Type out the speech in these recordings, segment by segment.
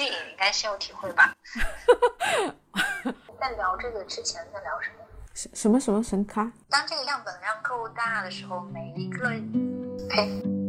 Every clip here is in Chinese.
自己应该深有体会吧。在聊这个之前在聊什么？什什么什么神咖？当这个样本量够大的时候，每一个呸。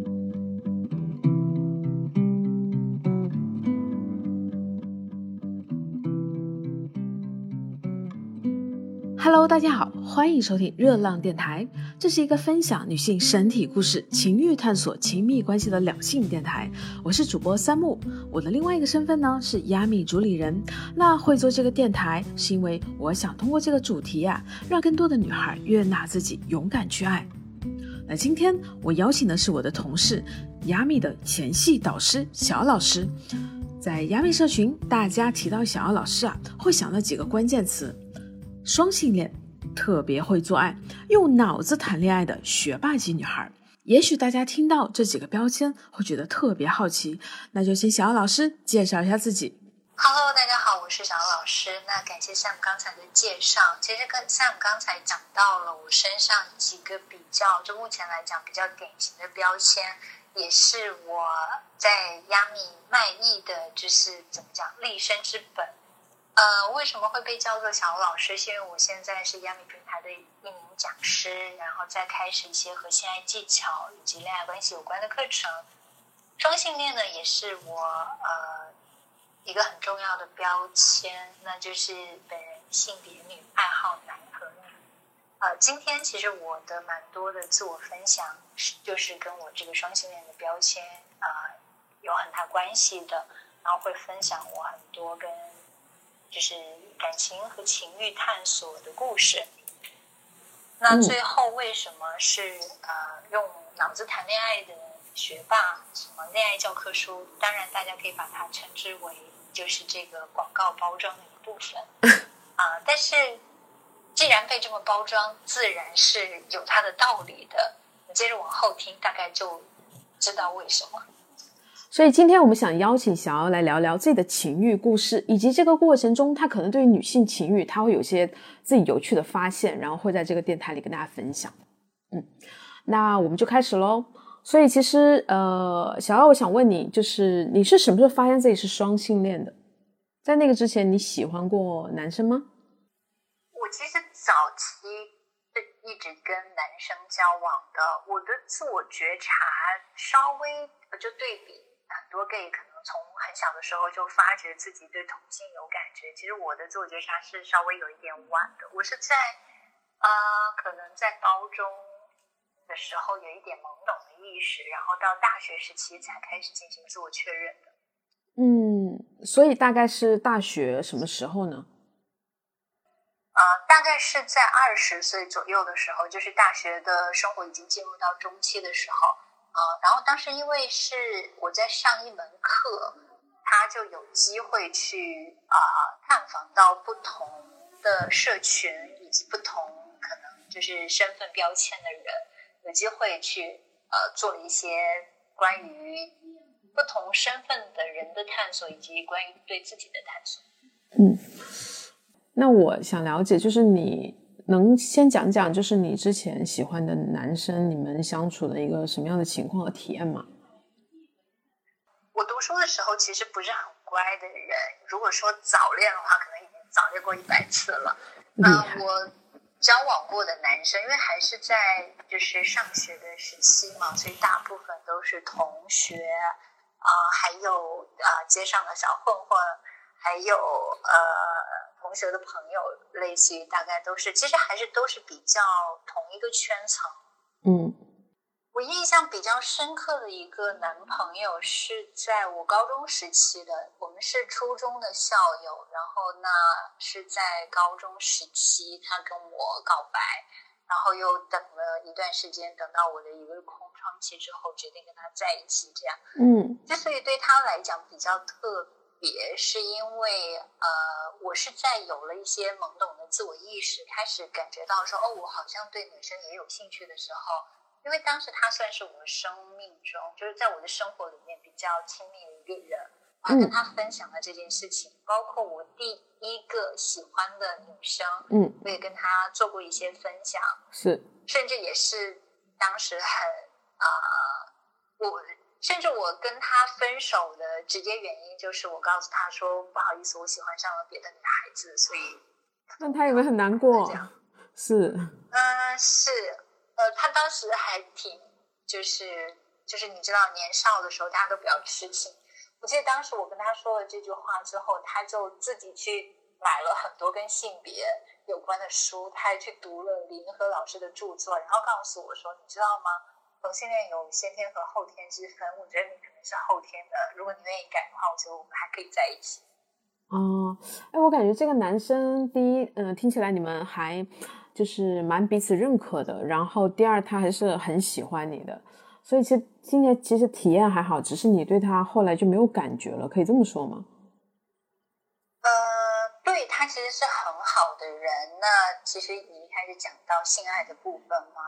Hello，大家好，欢迎收听热浪电台。这是一个分享女性身体故事、情欲探索、亲密关系的两性电台。我是主播三木，我的另外一个身份呢是亚米主理人。那会做这个电台，是因为我想通过这个主题呀，让更多的女孩悦纳自己，勇敢去爱。那今天我邀请的是我的同事亚米的前戏导师小老师。在亚米社群，大家提到小姚老师啊，会想到几个关键词。双性恋，特别会做爱，用脑子谈恋爱的学霸级女孩。也许大家听到这几个标签会觉得特别好奇，那就请小姚老师介绍一下自己。Hello，大家好，我是小姚老师。那感谢 Sam 刚才的介绍。其实跟 Sam 刚才讲到了我身上几个比较，就目前来讲比较典型的标签，也是我在亚米卖艺的，就是怎么讲立身之本。呃，为什么会被叫做小老师？是因为我现在是亚米平台的一名讲师，然后再开始一些和性爱技巧以及恋爱关系有关的课程。双性恋呢，也是我呃一个很重要的标签，那就是本人性别女，爱好男和女。呃，今天其实我的蛮多的自我分享，是就是跟我这个双性恋的标签啊有很大关系的，然后会分享我很多跟。就是感情和情欲探索的故事。那最后为什么是呃用脑子谈恋爱的学霸？什么恋爱教科书？当然，大家可以把它称之为就是这个广告包装的一部分 啊。但是既然被这么包装，自然是有它的道理的。你接着往后听，大概就知道为什么。所以今天我们想邀请小姚来聊聊自己的情欲故事，以及这个过程中他可能对于女性情欲他会有些自己有趣的发现，然后会在这个电台里跟大家分享。嗯，那我们就开始喽。所以其实呃，小姚，我想问你，就是你是什么时候发现自己是双性恋的？在那个之前，你喜欢过男生吗？我其实早期是一直跟男生交往的，我的自我觉察稍微就对比。很多 gay 可能从很小的时候就发觉自己对同性有感觉。其实我的自我觉察是稍微有一点晚的。我是在呃，可能在高中的时候有一点懵懂的意识，然后到大学时期才开始进行自我确认的。嗯，所以大概是大学什么时候呢？呃，大概是在二十岁左右的时候，就是大学的生活已经进入到中期的时候。啊，然后当时因为是我在上一门课，他就有机会去啊探访到不同的社群以及不同可能就是身份标签的人，有机会去呃做了一些关于不同身份的人的探索，以及关于对自己的探索。嗯，那我想了解，就是你。能先讲讲，就是你之前喜欢的男生，你们相处的一个什么样的情况和体验吗？我读书的时候其实不是很乖的人，如果说早恋的话，可能已经早恋过一百次了。嗯，我交往过的男生，因为还是在就是上学的时期嘛，所以大部分都是同学啊，还有啊街上的小混混，还有呃。同学的朋友，类似于大概都是，其实还是都是比较同一个圈层。嗯，我印象比较深刻的一个男朋友是在我高中时期的，我们是初中的校友，然后那是在高中时期他跟我告白，然后又等了一段时间，等到我的一个空窗期之后，决定跟他在一起，这样。嗯，之所以对他来讲比较特。别是因为呃，我是在有了一些懵懂的自我意识，开始感觉到说，哦，我好像对女生也有兴趣的时候，因为当时他算是我的生命中，就是在我的生活里面比较亲密的一个人，然后跟他分享了这件事情，包括我第一个喜欢的女生，嗯，我也跟他做过一些分享，是，甚至也是当时很啊，我。甚至我跟他分手的直接原因就是我告诉他说不好意思，我喜欢上了别的女孩子，所以那他有没有很难过？是，嗯，是，呃，他当时还挺就是就是你知道年少的时候大家都比较痴情。我记得当时我跟他说了这句话之后，他就自己去买了很多跟性别有关的书，他还去读了李银河老师的著作，然后告诉我说：“你知道吗？同性恋有先天和后天之分，我觉得你可能是后天的。如果你愿意改的话，我觉得我们还可以在一起。”哦，哎，我感觉这个男生第一，嗯，听起来你们还就是蛮彼此认可的，然后第二，他还是很喜欢你的。所以其实今年其实体验还好，只是你对他后来就没有感觉了，可以这么说吗？呃，对他其实是很好的人。那其实你一开始讲到性爱的部分嘛，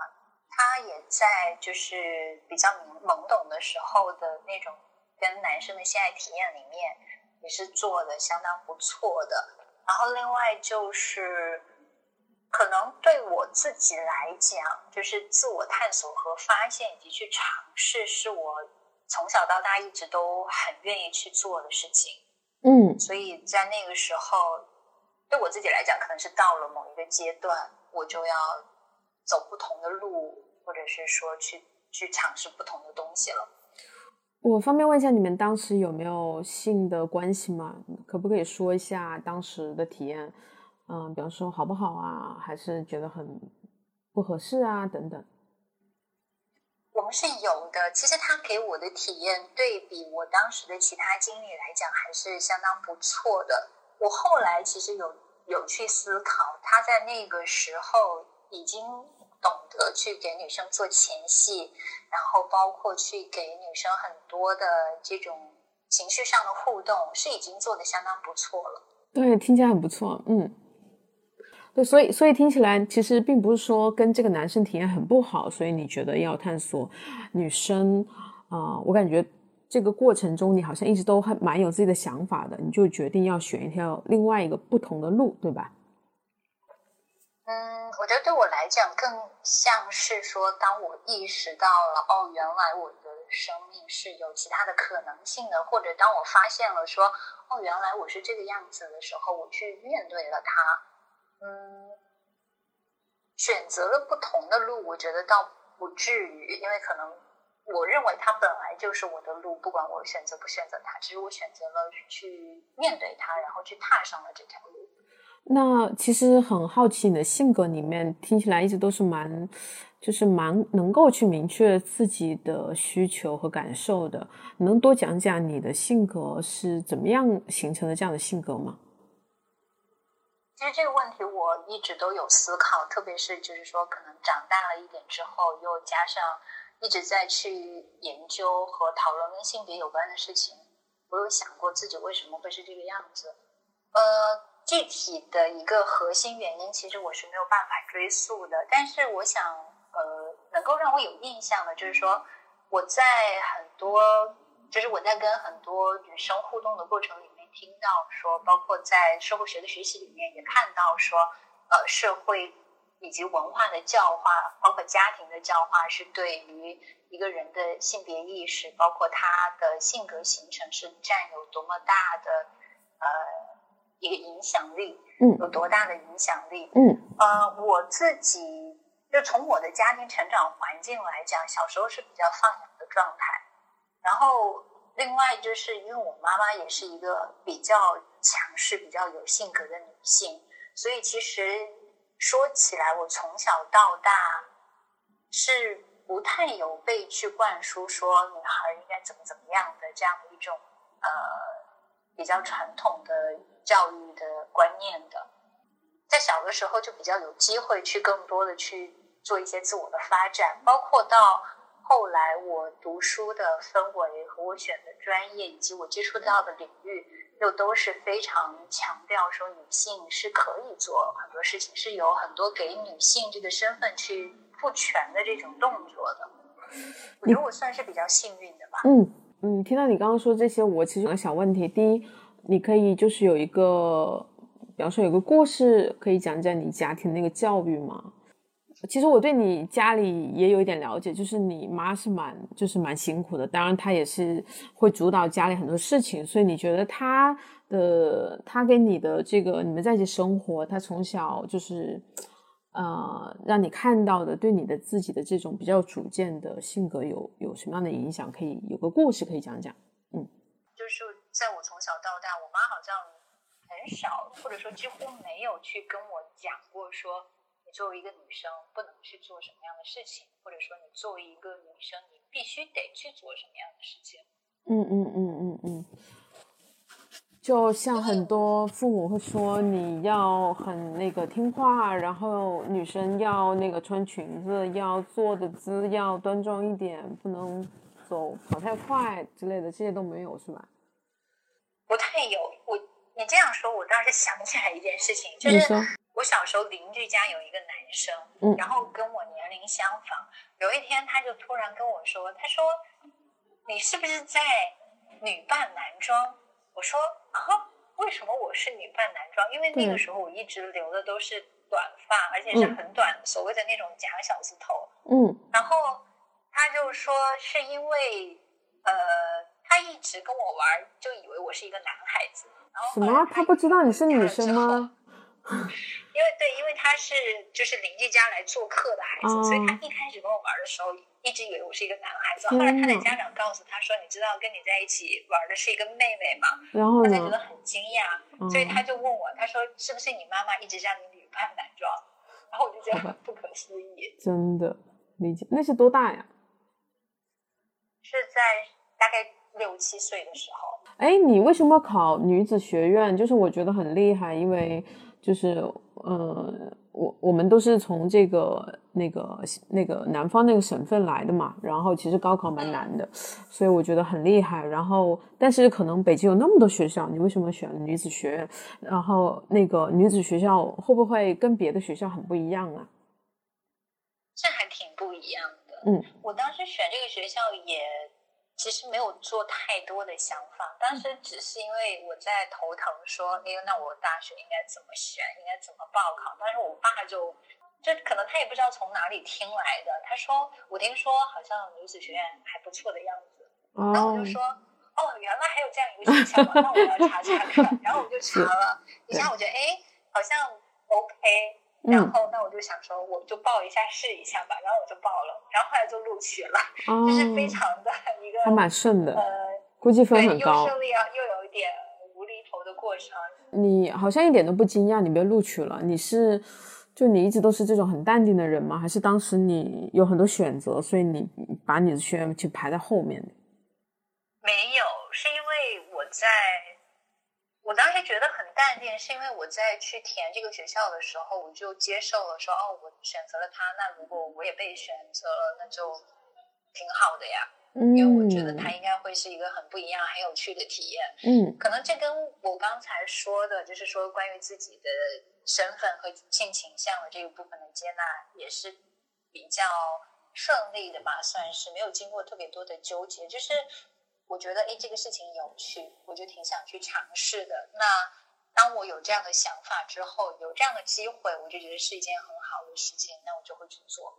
他也在就是比较懵懵懂的时候的那种跟男生的性爱体验里面，也是做的相当不错的。然后另外就是。可能对我自己来讲，就是自我探索和发现以及去尝试，是我从小到大一直都很愿意去做的事情。嗯，所以在那个时候，对我自己来讲，可能是到了某一个阶段，我就要走不同的路，或者是说去去尝试不同的东西了。我方便问一下，你们当时有没有性的关系吗？可不可以说一下当时的体验？嗯，比方说好不好啊，还是觉得很不合适啊，等等。我们是有的。其实他给我的体验，对比我当时的其他经历来讲，还是相当不错的。我后来其实有有去思考，他在那个时候已经懂得去给女生做前戏，然后包括去给女生很多的这种情绪上的互动，是已经做的相当不错了。对，听起来很不错。嗯。对，所以所以听起来其实并不是说跟这个男生体验很不好，所以你觉得要探索女生啊？我感觉这个过程中你好像一直都还蛮有自己的想法的，你就决定要选一条另外一个不同的路，对吧？嗯，我觉得对我来讲更像是说，当我意识到了哦，原来我的生命是有其他的可能性的，或者当我发现了说哦，原来我是这个样子的时候，我去面对了它。嗯，选择了不同的路，我觉得倒不至于，因为可能我认为它本来就是我的路，不管我选择不选择它，只是我选择了去面对它，然后去踏上了这条路。那其实很好奇，你的性格里面听起来一直都是蛮，就是蛮能够去明确自己的需求和感受的。能多讲讲你的性格是怎么样形成的这样的性格吗？其实这个问题我一直都有思考，特别是就是说，可能长大了一点之后，又加上一直在去研究和讨论跟性别有关的事情，我有想过自己为什么会是这个样子。呃，具体的一个核心原因，其实我是没有办法追溯的。但是我想，呃，能够让我有印象的，就是说我在很多，就是我在跟很多女生互动的过程里面。听到说，包括在社会学的学习里面也看到说，呃，社会以及文化的教化，包括家庭的教化，是对于一个人的性别意识，包括他的性格形成，是占有多么大的呃一个影响力，嗯，有多大的影响力，嗯，呃，我自己就从我的家庭成长环境来讲，小时候是比较放养的状态，然后。另外，就是因为我妈妈也是一个比较强势、比较有性格的女性，所以其实说起来，我从小到大是不太有被去灌输说女孩应该怎么怎么样的这样的一种呃比较传统的教育的观念的。在小的时候就比较有机会去更多的去做一些自我的发展，包括到。后来我读书的氛围和我选的专业，以及我接触到的领域，又都是非常强调说女性是可以做很多事情，是有很多给女性这个身份去赋权的这种动作的。我觉得我算是比较幸运的吧。嗯嗯，听到你刚刚说这些，我其实有个小问题。第一，你可以就是有一个，比方说有个故事，可以讲讲你家庭那个教育吗？其实我对你家里也有一点了解，就是你妈是蛮就是蛮辛苦的，当然她也是会主导家里很多事情，所以你觉得她的她跟你的这个你们在一起生活，她从小就是呃让你看到的对你的自己的这种比较主见的性格有有什么样的影响？可以有个故事可以讲讲。嗯，就是在我从小到大，我妈好像很少或者说几乎没有去跟我讲过说。你作为一个女生，不能去做什么样的事情，或者说你作为一个女生，你必须得去做什么样的事情？嗯嗯嗯嗯嗯。就像很多父母会说，你要很那个听话，然后女生要那个穿裙子，要坐的姿要端庄一点，不能走跑太快之类的，这些都没有是吧？不太有。我你这样说，我倒是想起来一件事情，就是。我小时候邻居家有一个男生，然后跟我年龄相仿。有一天，他就突然跟我说：“他说，你是不是在女扮男装？”我说：“啊，为什么我是女扮男装？因为那个时候我一直留的都是短发，而且是很短，所谓的那种假小子头。”嗯。然后他就说：“是因为呃，他一直跟我玩，就以为我是一个男孩子。”什么？他不知道你是女生吗？因为对，因为他是就是邻居家来做客的孩子，所以他一开始跟我玩的时候，一直以为我是一个男孩子。后来他的家长告诉他说：“你知道跟你在一起玩的是一个妹妹吗？”然后他才觉得很惊讶，所以他就问我，他说：“是不是你妈妈一直让你女扮男装？”然后我就觉得不可思议。真的理解，那是多大呀？是在大概六七岁的时候。哎，你为什么考女子学院？就是我觉得很厉害，因为。就是，呃，我我们都是从这个那个那个南方那个省份来的嘛，然后其实高考蛮难的，所以我觉得很厉害。然后，但是可能北京有那么多学校，你为什么选女子学院？然后那个女子学校会不会跟别的学校很不一样啊？这还挺不一样的。嗯，我当时选这个学校也。其实没有做太多的想法，当时只是因为我在头疼，说，哎，那我大学应该怎么选，应该怎么报考？但是我爸就，就可能他也不知道从哪里听来的，他说，我听说好像女子学院还不错的样子，然后我就说，哦，原来还有这样一个学校，那我要查查看，然后我就查了 一下，我觉得，哎，好像 OK。然后，那我就想说，我就报一下试一下吧。然后我就报了，然后后来就录取了，就是非常的一个还蛮顺的，呃，估计分很高，又顺利啊，又有一点无厘头的过程。你好像一点都不惊讶，你被录取了。你是，就你一直都是这种很淡定的人吗？还是当时你有很多选择，所以你把你的学员去排在后面没有，是因为我在。我当时觉得很淡定，是因为我在去填这个学校的时候，我就接受了，说哦，我选择了他，那如果我也被选择了，那就挺好的呀。嗯，因为我觉得他应该会是一个很不一样、很有趣的体验。嗯，可能这跟我刚才说的，就是说关于自己的身份和性倾向的这个部分的接纳，也是比较顺利的吧，算是没有经过特别多的纠结，就是。我觉得哎，这个事情有趣，我就挺想去尝试的。那当我有这样的想法之后，有这样的机会，我就觉得是一件很好的事情，那我就会去做。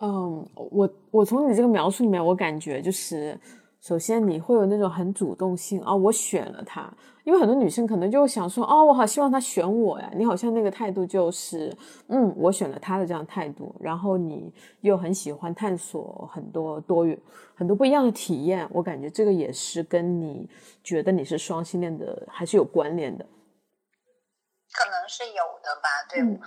嗯，我我从你这个描述里面，我感觉就是。首先，你会有那种很主动性啊，我选了他，因为很多女生可能就想说，哦，我好希望他选我呀。你好像那个态度就是，嗯，我选了他的这样态度，然后你又很喜欢探索很多多元、很多不一样的体验。我感觉这个也是跟你觉得你是双性恋的还是有关联的。可能是有的吧，对，嗯，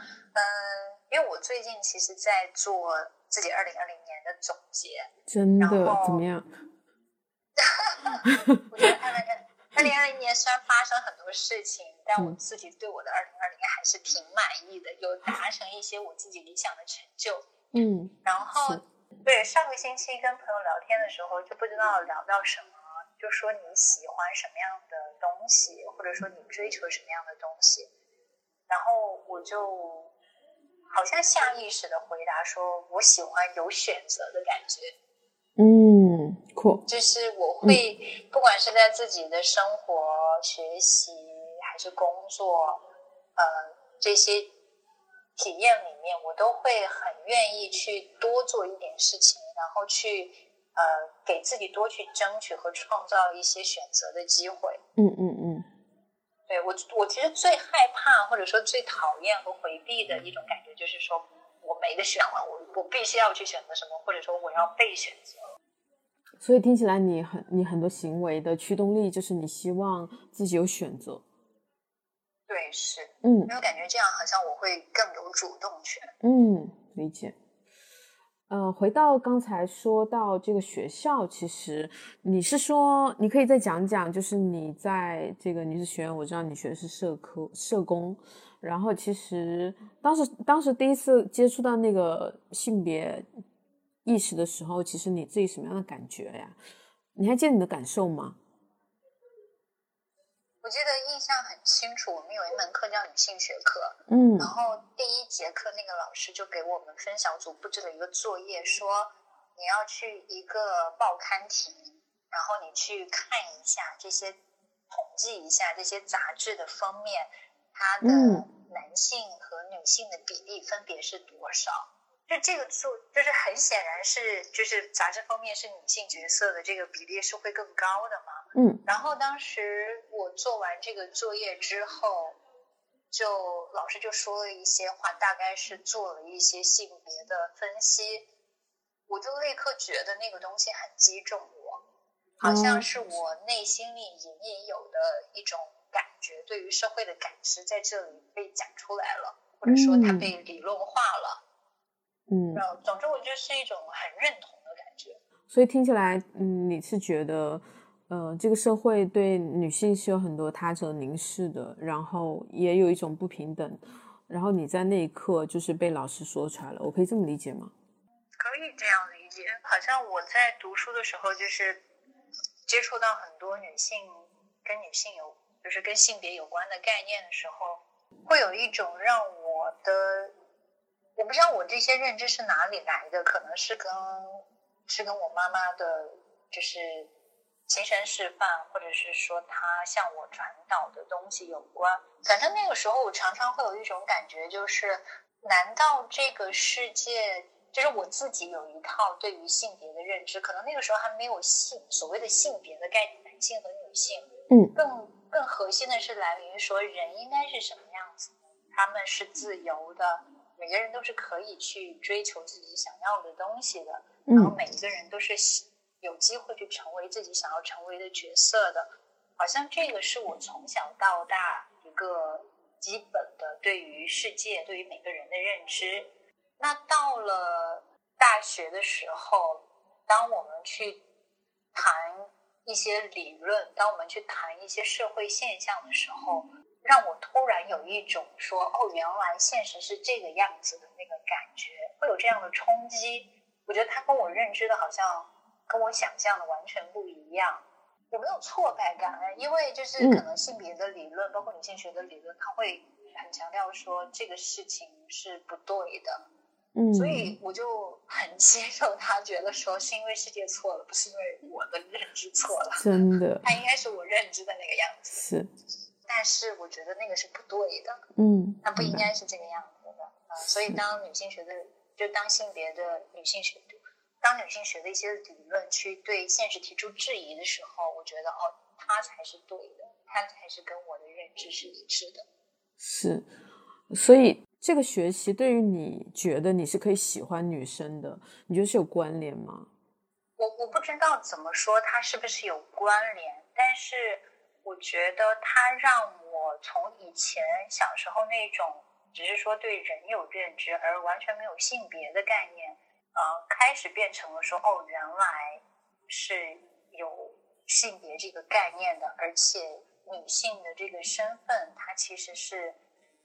因为我最近其实在做自己二零二零年的总结，真的怎么样？我觉得二零二零二零年虽然发生很多事情，但我自己对我的二零二零还是挺满意的，有达成一些我自己理想的成就。嗯，然后对上个星期跟朋友聊天的时候，就不知道聊到什么，就说你喜欢什么样的东西，或者说你追求什么样的东西，然后我就好像下意识的回答说，我喜欢有选择的感觉。嗯，酷。就是我会，不管是在自己的生活、学习还是工作，呃，这些体验里面，我都会很愿意去多做一点事情，然后去呃给自己多去争取和创造一些选择的机会。嗯嗯嗯，对我我其实最害怕或者说最讨厌和回避的一种感觉，就是说我没得选了，我我必须要去选择什么，或者说我要被选择。所以听起来你很你很多行为的驱动力就是你希望自己有选择。对，是，嗯因为感觉这样好像我会更有主动权。嗯，理解。呃，回到刚才说到这个学校，其实你是说，你可以再讲讲，就是你在这个女子学院，我知道你学的是社科社工，然后其实当时当时第一次接触到那个性别意识的时候，其实你自己什么样的感觉呀？你还记得你的感受吗？我记得印象很清楚，我们有一门课叫女性学科，嗯然后第一节课那个老师就给我们分小组布置了一个作业，说你要去一个报刊亭，然后你去看一下这些，统计一下这些杂志的封面，它的嗯男性和女性的比例分别是多少。就这个做，就是很显然是，就是杂志封面是女性角色的这个比例是会更高的嘛。嗯然后当时我做完这个作业之后，就老师就说了一些话，大概是做了一些性别的分析，我就立刻觉得那个东西很击中我，好像是我内心里隐隐有的一种感觉，对于社会的感知在这里被讲出来了，或者说它嗯被理论化了。嗯，然后，总之我觉得是一种很认同的感觉。所以听起来，嗯，你是觉得，呃，这个社会对女性是有很多他者凝视的，然后也有一种不平等，然后你在那一刻就是被老师说出来了，我可以这么理解吗？可以这样理解，好像我在读书的时候，就是接触到很多女性跟女性有，就是跟性别有关的概念的时候，会有一种让我的，我不知道我这些认知是哪里来的，可能是跟是跟我妈妈的，就是亲身示范，或者是说她向我传导的东西有关。反正那个时候，我常常会有一种感觉，就是难道这个世界，就是我自己有一套对于性别的认知，可能那个时候还没有性所谓的性别的概念，男性和女性，嗯更更核心的是来源于说人应该是什么样子，他们是自由的，每个人都是可以去追求自己想要的东西的，然后嗯每一个人都是喜有机会去成为自己想要成为的角色的，好像这个是我从小到大一个基本的对于世界、对于每个人的认知。那到了大学的时候，当我们去谈一些理论，当我们去谈一些社会现象的时候，让我突然有一种说哦，原来现实是这个样子的那个感觉，会有这样的冲击。我觉得他跟我认知的好像跟我想象的完全不一样。有没有挫败感呢？因为就是可能性别的理论，包括女性学的理论，他会很强调说这个事情是不对的，嗯，所以我就很接受他，觉得说是因为世界错了，不是因为我的认知错了，真的他应该是我认知的那个样子。是，但是我觉得那个是不对的，嗯，它不应该是这个样子的啊、所以当女性学的，就当性别的女性学，当女性学的一些理论去对现实提出质疑的时候，我觉得哦，它才是对的，它才是跟我的认知是一致的。是，所以这个学习对于你觉得你是可以喜欢女生的，你觉得是有关联吗？我我不知道怎么说它是不是有关联，但是我觉得它让我从以前小时候那种只是说对人有认知而完全没有性别的概念，呃，开始变成了说哦，原来是有性别这个概念的，而且女性的这个身份，它其实是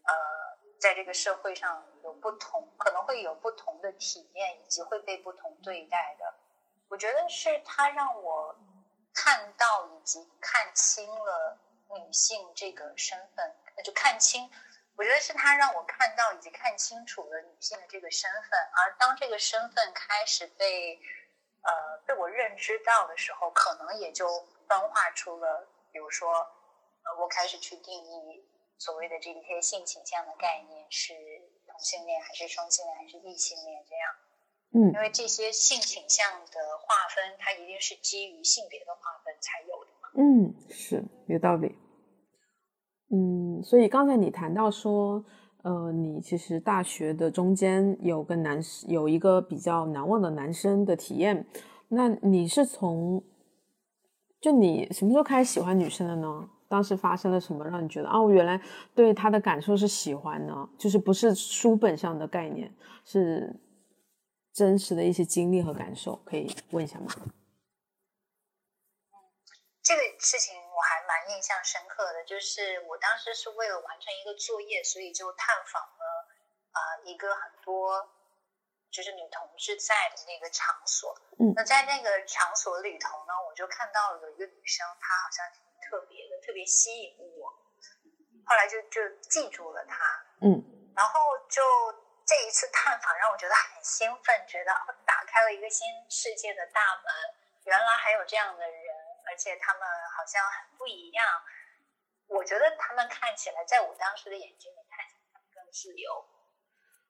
呃，在这个社会上有不同，可能会有不同的体验，以及会被不同对待的。我觉得是它让我看到以及看清了女性这个身份，那就看清。我觉得是他让我看到以及看清楚了女性的这个身份，而当这个身份开始被呃被我认知到的时候，可能也就分化出了，比如说呃，我开始去定义所谓的这一些性倾向的概念是同性恋还是双性恋还是异性恋这样。嗯因为这些性倾向的划分，它一定是基于性别的划分才有的嘛。嗯，是有道理。嗯，所以刚才你谈到说，呃，你其实大学的中间有个男有一个比较难忘的男生的体验，那你是从就你什么时候开始喜欢女生的呢？当时发生了什么让你觉得哦，原来对他的感受是喜欢呢？就是不是书本上的概念，是真实的一些经历和感受，可以问一下吗？这个事情我还蛮印象深刻的，就是我当时是为了完成一个作业，所以就探访了啊、呃一个很多就是女同志在的那个场所。嗯那在那个场所里头呢，我就看到了有一个女生，她好像挺特别的，特别吸引我。后来就就记住了她，嗯然后就这一次探访让我觉得很兴奋，觉得哦打开了一个新世界的大门，原来还有这样的人，而且他们好像很不一样。我觉得他们看起来，在我当时的眼睛里看起来更自由。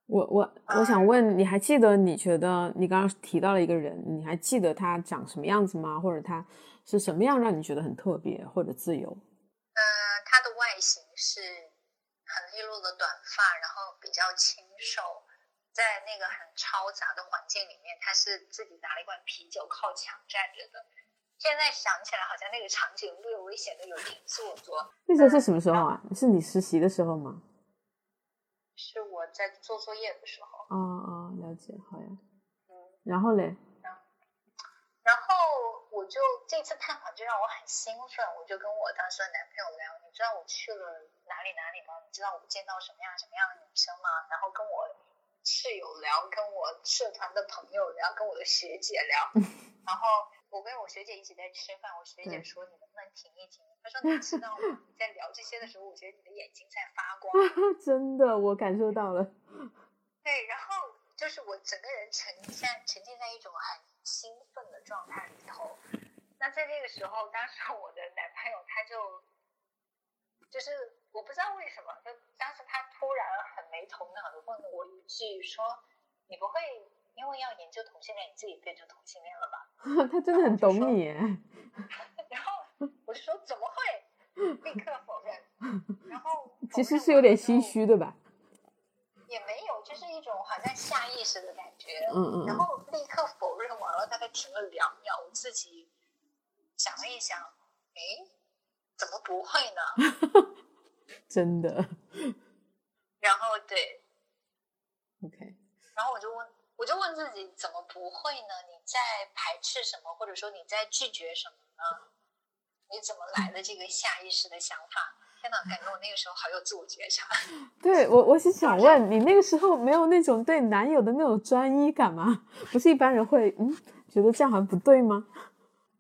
我我我想问，你还记得？你觉得你刚刚提到了一个人，你还记得他长什么样子吗？或者他是什么样让你觉得很特别或者自由？嗯，他的外形是很利落的短发，然后比较清瘦，在那个很嘈杂的环境里面，他是自己拿了一罐啤酒靠墙站着的。现在想起来，好像那个场景略微显得有点做作。那时候是什么时候啊？是你实习的时候吗？是我在做作业的时候，哦哦，了解，好呀。嗯，然后嘞，然后我就这次探访就让我很兴奋，我就跟我当时的男朋友聊，你知道我去了哪里哪里吗？你知道我见到什么样什么样的女生吗？然后跟我室友聊，跟我社团的朋友聊，跟我的学姐聊，然后我跟我学姐一起在吃饭，我学姐说你能不能停一停？她说你知道吗？你在聊这些的时候，我觉得你的眼睛在发光。真的，我感受到了。对，然后就是我整个人沉在沉浸在一种很兴奋的状态里头。那在这个时候，当时我的男朋友他就就是我不知道为什么，就当时他突然很没头脑的问了我一句说：“你不会因为要研究同性恋，你自己变成同性恋了吧 他真的很懂你。？”然后我就说：“怎么会？”立刻否认。然后 其实是有点心虚，对吧？也没有，就是一种好像下意识的感觉。嗯嗯嗯。然后立刻否认完了，大概停了两秒，我自己想了一想，诶，怎么不会呢？真的。然后对，OK。然后我就问，我就问自己，怎么不会呢？你在排斥什么，或者说你在拒绝什么呢？你怎么来的这个下意识的想法？天哪，感觉我那个时候好有自我觉察。对我，我是想问你，那个时候没有那种对男友的那种专一感吗？不是一般人会嗯觉得这样好像不对吗？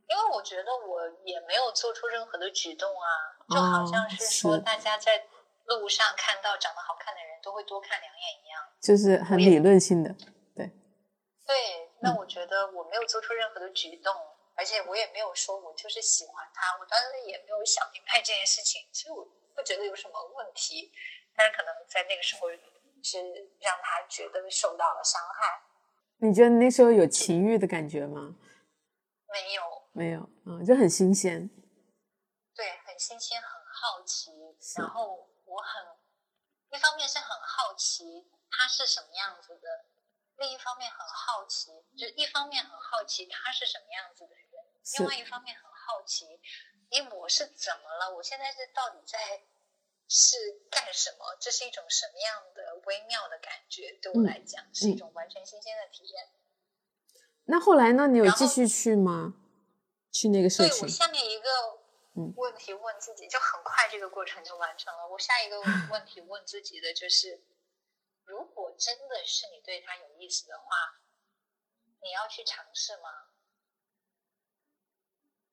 因为我觉得我也没有做出任何的举动啊，就好像是说大家在路上看到长得好看的人都会多看两眼一样。就是很理论性的。对对，那我觉得我没有做出任何的举动，而且我也没有说我就是喜欢他，我当时也没有想明白这件事情，所以我不觉得有什么问题。但是可能在那个时候是让他觉得受到了伤害，你觉得那时候有情欲的感觉吗？没有，没有，嗯，就很新鲜。对，很新鲜，很好奇，然后我很，一方面是很好奇他是什么样子的，另一方面很好奇，就一方面很好奇他是什么样子的人，是另外一方面很好奇，因为，我是怎么了？我现在是到底在是干什么？这是一种什么样的微妙的感觉？对我嗯来讲，是一种完全新鲜的体验。那后来呢？你有继续去吗？去那个社群对我？下面一个嗯问题问自己，就很快这个过程就完成了。我下一个 问题问自己的就是，如果真的是你对他有意思的话，你要去尝试吗？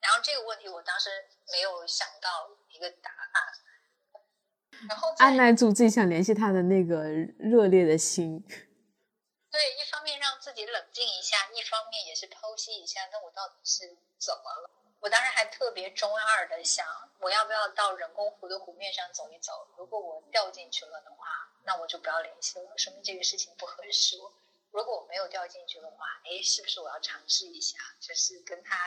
然后这个问题我当时没有想到一个答案，然后按耐住自己想联系他的那个热烈的心。对，一方面让自己冷静一下，一方面也是剖析一下，那我到底是怎么了？我当时还特别中二的想，我要不要到人工湖的湖面上走一走？如果我掉进去了的话，那我就不要联系了，说明这个事情不合适。如果我没有掉进去的话，哎，是不是我要尝试一下，就是跟他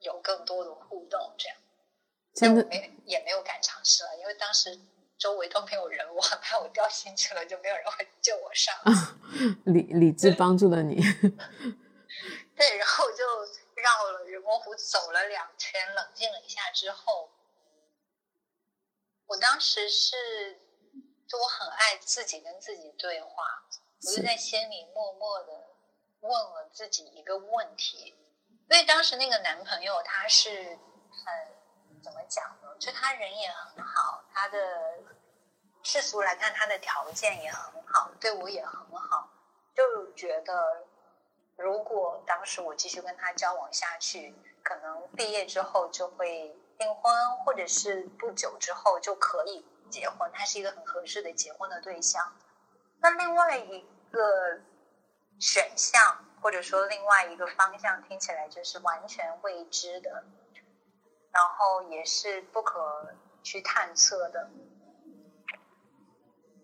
有更多的互动？这样，真的没也没有敢尝试了，因为当时周围都没有人，我很怕我掉进去了，就没有人会救我上。理理智帮助了你。对，然后我就绕了人工湖走了两圈，冷静了一下之后，我当时是，就我很爱自己跟自己对话。我就在心里默默的问了自己一个问题，因为当时那个男朋友他是很怎么讲呢？就他人也很好，他的世俗来看他的条件也很好，对我也很好，就觉得如果当时我继续跟他交往下去，可能毕业之后就会订婚，或者是不久之后就可以结婚，他是一个很合适的结婚的对象。那另外一个选项，或者说另外一个方向，听起来就是完全未知的，然后也是不可去探测的。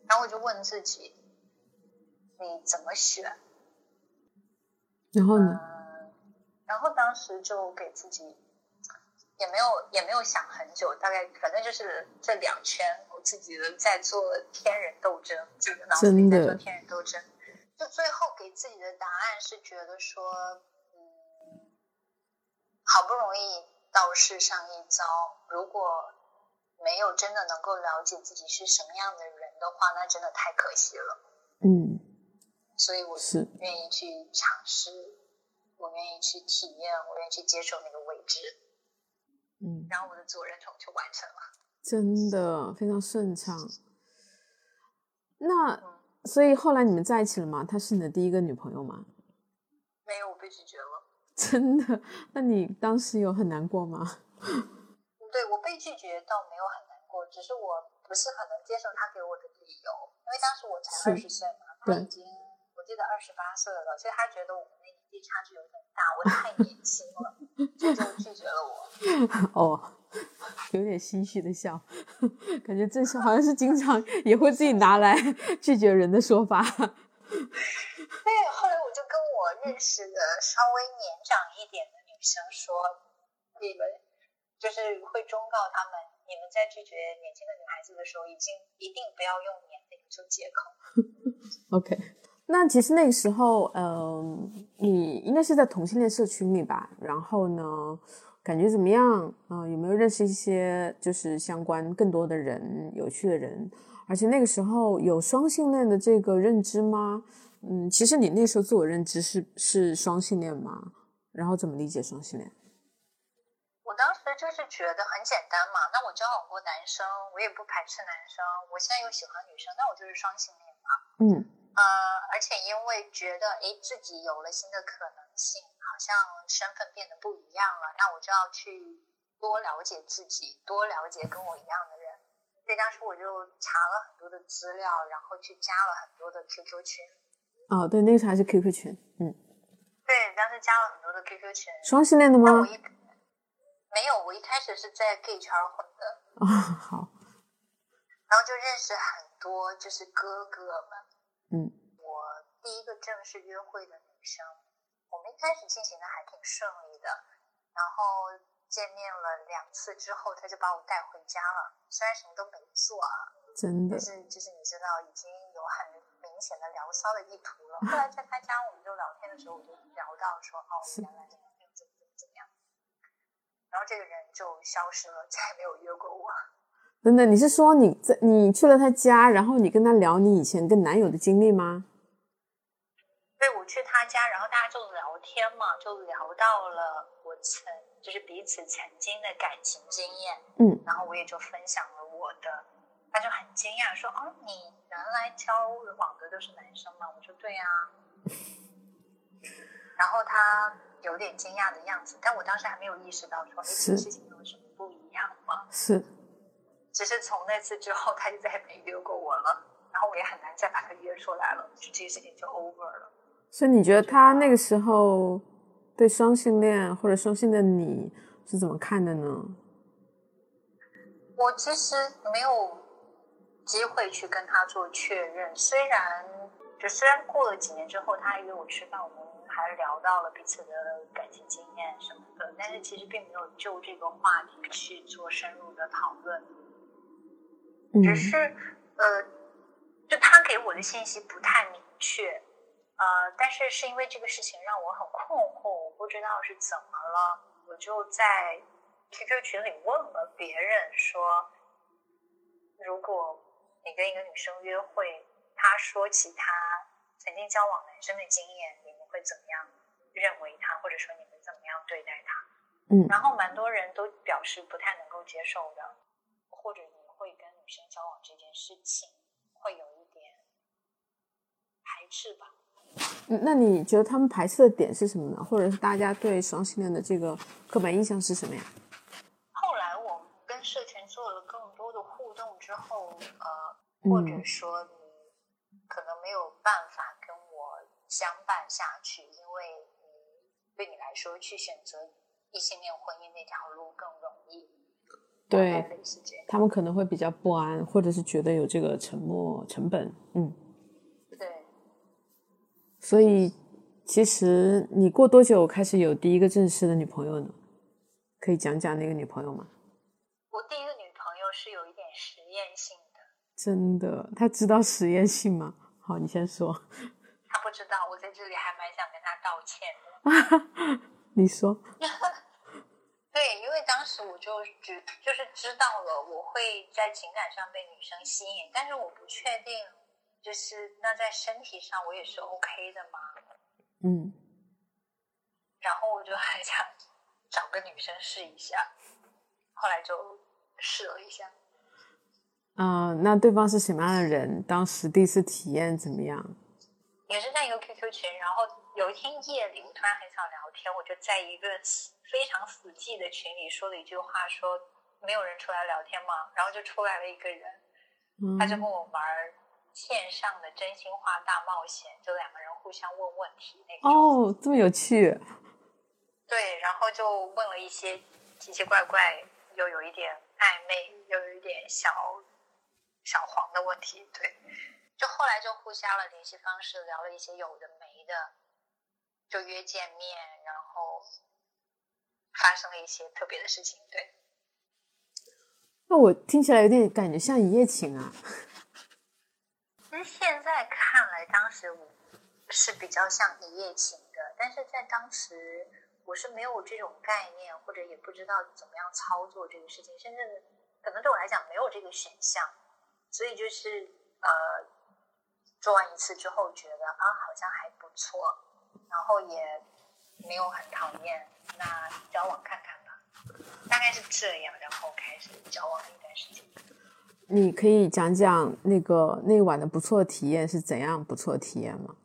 然后我就问自己，你怎么选？然后呢？然后当时就给自己。也没有也没有想很久，大概反正就是这两圈，我自己的在做天人斗争，自己的脑子里在做天人斗争。就最后给自己的答案是觉得说，嗯，好不容易到世上一遭，如果没有真的能够了解自己是什么样的人的话，那真的太可惜了。嗯，所以我是愿意去尝试，我愿意去体验，我愿意去接受那个未知。嗯，然后我的自我认同就完成了，真的非常顺畅。那所以后来你们在一起了吗？她是你的第一个女朋友吗？没有，我被拒绝了。真的？那你当时有很难过吗？对我被拒绝倒没有很难过，只是我不是很能接受他给我的理由，因为当时我才二十岁嘛，他已经我记得二十八岁了，所以他觉得我们的年纪差距有点大，我太年轻了。就拒绝了我 哦，有点心虚的笑，感觉这是好像是经常也会自己拿来 拒绝人的说法。对，后来我就跟我认识的稍微年长一点的女生说，你们就是会忠告他们，你们在拒绝年轻的女孩子的时候，已经一定不要用年龄做借口。OK。那其实那个时候，嗯，你应该是在同性恋社群里吧？然后呢，感觉怎么样？啊，有没有认识一些就是相关更多的人、有趣的人？而且那个时候有双性恋的这个认知吗？嗯，其实你那时候自我认知是是双性恋吗？然后怎么理解双性恋？我当时就是觉得很简单嘛，那我交往过男生，我也不排斥男生，我现在又喜欢女生，那我就是双性恋嘛。嗯。呃，而且因为觉得哎自己有了新的可能性，好像身份变得不一样了，那我就要去多了解自己，多了解跟我一样的人。所以当时我就查了很多的资料，然后去加了很多的 QQ 群。哦，对，那个时候还是 QQ 群，嗯。对，当时加了很多的 QQ 群。双性恋的吗？我一没有，我一开始是在 gay 圈混的。啊，好。然后就认识很多就是哥哥们。嗯，我第一个正式约会的女生，我们一开始进行的还挺顺利的，然后见面了两次之后，他就把我带回家了，虽然什么都没做啊，真的，但是就是你知道已经有很明显的聊骚的意图了。后来在他家，我们就聊天的时候，我就聊到说，哦，原来这个人怎么怎么怎么样，然后这个人就消失了，再也没有约过我。等等，你是说你在你去了他家，然后你跟他聊你以前跟男友的经历吗？对，我去他家，然后大家就聊天嘛，就聊到了我曾就是彼此曾经的感情经验，嗯，然后我也就分享了我的，他就很惊讶说：“哦，你原来交往的都是男生吗？”我说：“对呀。”然后他有点惊讶的样子，但我当时还没有意识到说，哎，这个事情有什么不一样吗？是。只是从那次之后，他就再也没约过我了，然后我也很难再把他约出来了，就这个事情就 over 了。所以你觉得他那个时候对双性恋或者双性的你是怎么看的呢？我其实没有机会去跟他做确认，虽然就虽然过了几年之后，他还约我吃饭，我们还聊到了彼此的感情经验什么的，但是其实并没有就这个话题去做深入的讨论，只是呃，就他给我的信息不太明确，呃，但是是因为这个事情让我很困惑，我不知道是怎么了，我就在。QQ 群里问了别人说，如果你跟一个女生约会，她说起她曾经交往男生的经验，你们会怎么样认为她，或者说你们怎么样对待她？嗯，然后蛮多人都表示不太能够接受的，或者你会跟女生交往这件事情会有一点排斥吧？嗯，那你觉得他们排斥的点是什么呢？或者是大家对双性恋的这个刻板印象是什么呀？后来我跟社群做了更多的互动之后，呃，或者说你可能没有办法跟我相伴下去，因为你对你来说去选择异性恋婚姻那条路更容易。对，他们可能会比较不安，或者是觉得有这个沉默成本。嗯，对。所以，其实你过多久开始有第一个正式的女朋友呢？可以讲讲那个女朋友吗？我第一个女朋友是有一点实验性的，真的，她知道实验性吗？好，你先说。他不知道，我在这里还蛮想跟他道歉的。你说。对，因为当时我就知，就是知道了我会在情感上被女生吸引，但是我不确定，就是那在身体上我也是 OK 的嘛？嗯。然后我就还想找个女生试一下，后来就。试了一下，嗯，那对方是什么样的人？当时第一次体验怎么样？也是在一个 QQ 群，然后有一天夜里，我突然很想聊天，我就在一个非常死寂的群里说了一句话，说没有人出来聊天吗？然后就出来了一个人，他就跟我玩线上的真心话大冒险，就两个人互相问问题那种。哦，这么有趣。对，然后就问了一些奇奇怪怪又有一点。暧昧又有一点小小黄的问题，对，就后来就互加了联系方式，聊了一些有的没的，就约见面，然后发生了一些特别的事情，对。那我听起来有点感觉像一夜情啊。其实现在看来，当时我是比较像一夜情的，但是在当时。我是没有这种概念，或者也不知道怎么样操作这个事情，甚至可能对我来讲没有这个选项，所以就是呃，做完一次之后觉得啊好像还不错，然后也没有很讨厌，那交往看看吧，大概是这样，然后开始交往了一段时间。你可以讲讲那个那晚的不错体验是怎样不错体验吗？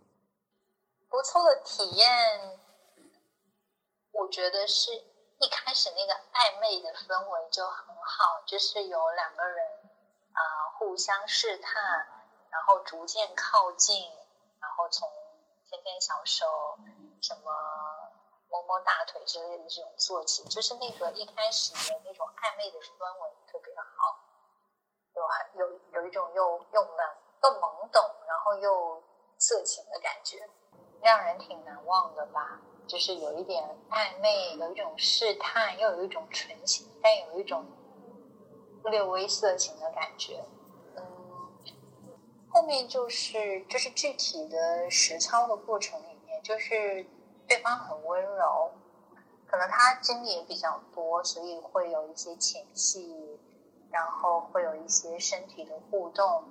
不错的体验。我觉得是一开始那个暧昧的氛围就很好，就是有两个人啊互相试探，然后逐渐靠近，然后从牵牵小手、什么摸摸大腿之类的这种做起，就是那个一开始的那种暧昧的氛围特别好，有很有有一种又又懵又懵懂，然后又色情的感觉，让人挺难忘的吧。就是有一点暧昧，有一种试探，又有一种纯情，但有一种略微色情的感觉。嗯，后面就是就是具体的实操的过程里面，就是对方很温柔，可能他经历也比较多，所以会有一些前戏，然后会有一些身体的互动。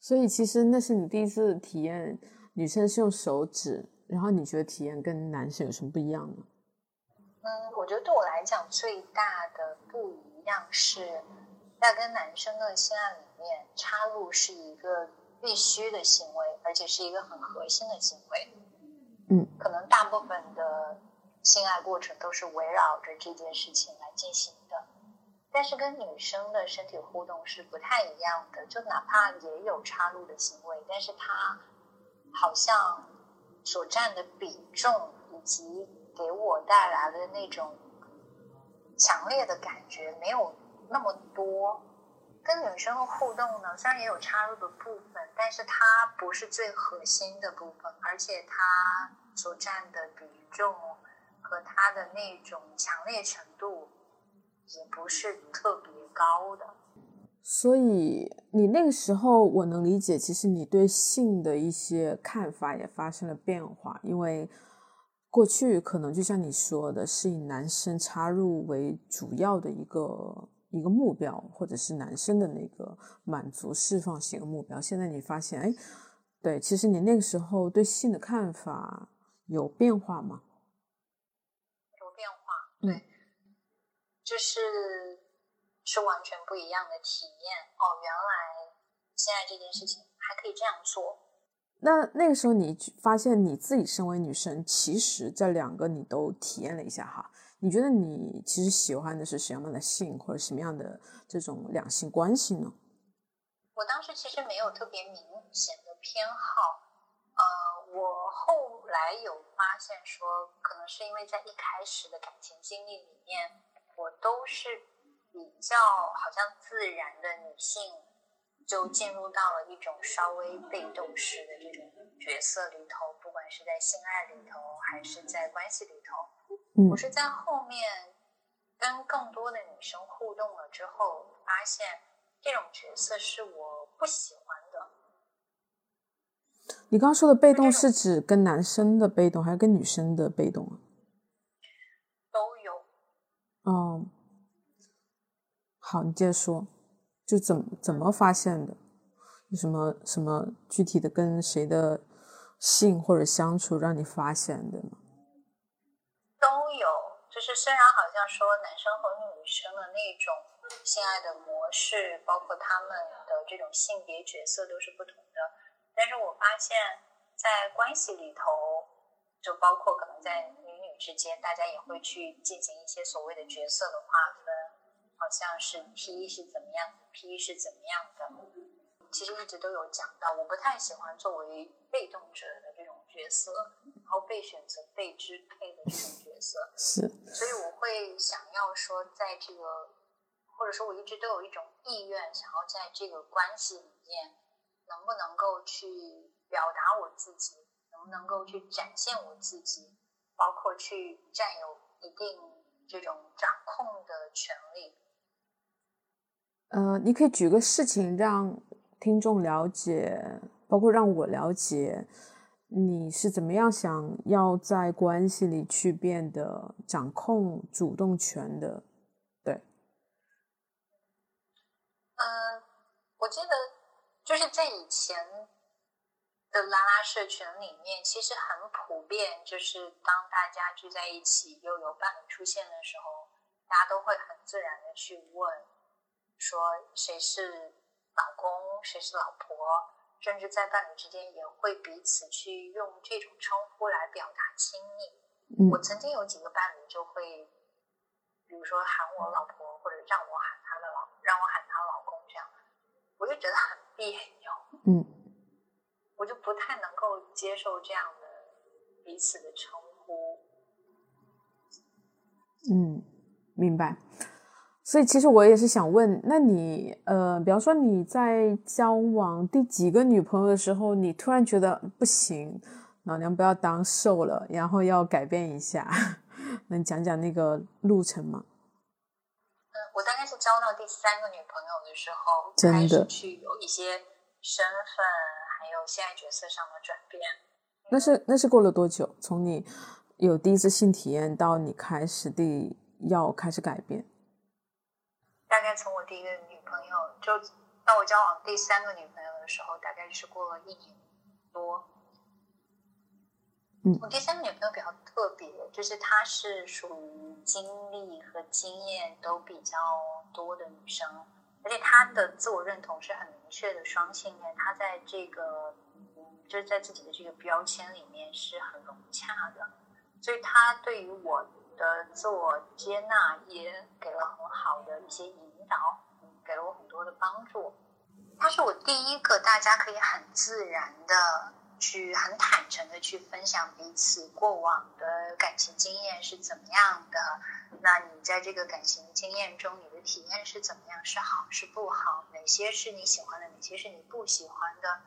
所以其实那是你第一次体验女生是用手指。然后你觉得体验跟男生有什么不一样呢？嗯，我觉得对我来讲最大的不一样是，在跟男生的性爱里面，插入是一个必须的行为，而且是一个很核心的行为。嗯，可能大部分的性爱过程都是围绕着这件事情来进行的，但是跟女生的身体互动是不太一样的，就哪怕也有插入的行为，但是它好像。所占的比重，以及给我带来的那种强烈的感觉，没有那么多。跟女生的互动呢，虽然也有插入的部分，但是它不是最核心的部分，而且它所占的比重和它的那种强烈程度也不是特别高的。所以你那个时候，我能理解，其实你对性的一些看法也发生了变化，因为过去可能就像你说的，是以男生插入为主要的一个。一个目标，或者是男生的那个满足释放性的目标。现在你发现，哎，对，其实你那个时候对性的看法有变化吗？有变化，对，就是是完全不一样的体验。哦，原来现在这件事情还可以这样做。那那个时候你发现你自己身为女生，其实这两个你都体验了一下哈。你觉得你其实喜欢的是什么样的性，或者什么样的这种两性关系呢？我当时其实没有特别明显的偏好，呃，我后来有发现说，可能是因为在一开始的感情经历里面，我都是比较好像自然的女性，就进入到了一种稍微被动式的这种角色里头，不管是在性爱里头，还是在关系里头。我是在后面跟更多的女生互动了之后，发现这种角色是我不喜欢的。你刚刚说的被动是指跟男生的被动，还是跟女生的被动啊？都有。哦，好，你接着说，就怎怎么发现的？有什么什么具体的跟谁的性或者相处让你发现的吗？就是虽然好像说男生和女生的那种性爱的模式，包括他们的这种性别角色都是不同的，但是我发现，在关系里头，就包括可能在之间，大家也会去进行一些所谓的角色的划分，好像是 P 是怎么样的，P 是怎么样的。其实一直都有讲到，我不太喜欢作为被动者的这种角色，然后被选择、被支配的这种角色。是。所以我会想要说，在这个，或者说我一直都有一种意愿，想要在这个关系里面，能不能够去表达我自己，能不能够去展现我自己，包括去占有一定这种掌控的权利。呃，你可以举个事情让。听众了解，包括让我了解，你是怎么样想要在关系里去变得掌控主动权的？对。嗯，我记得就是在以前的拉拉社群里面，其实很普遍，就是当大家聚在一起，又有伴侣出现的时候，大家都会很自然的去问，说谁是。老公，谁是老婆？甚至在伴侣之间也会彼此去用这种称呼来表达亲密。我曾经有几个伴侣就会，比如说喊我老婆，或者让我喊他的老，让我喊他老公这样，我就觉得很别扭。嗯，我就不太能够接受这样的彼此的称呼。嗯，明白。所以其实我也是想问，那你呃，比方说你在交往第几个女朋友的时候，你突然觉得不行，老娘不要当受了，然后要改变一下，能讲讲那个路程吗？嗯，我大概是交到第三个女朋友的时候，开始去有一些身份还有现在角色上的转变。那是那是过了多久？从你有第一次性体验到你开始第要开始改变？大概从我第一个女朋友就到我交往第三个女朋友的时候，大概是过了一年多。嗯，我第三个女朋友比较特别，就是她是属于经历和经验都比较多的女生，而且他的自我认同是很明确的双性恋，他在这个嗯就是在自己的这个标签里面是很融洽的，所以他对于我。的自我接纳也给了很好的一些引导，给了我很多的帮助。他是我第一个大家可以很自然的去很坦诚的去分享彼此过往的感情经验是怎么样的。那你在这个感情经验中，你体验是怎么样？是好是不好？哪些是你喜欢的？哪些是你不喜欢的？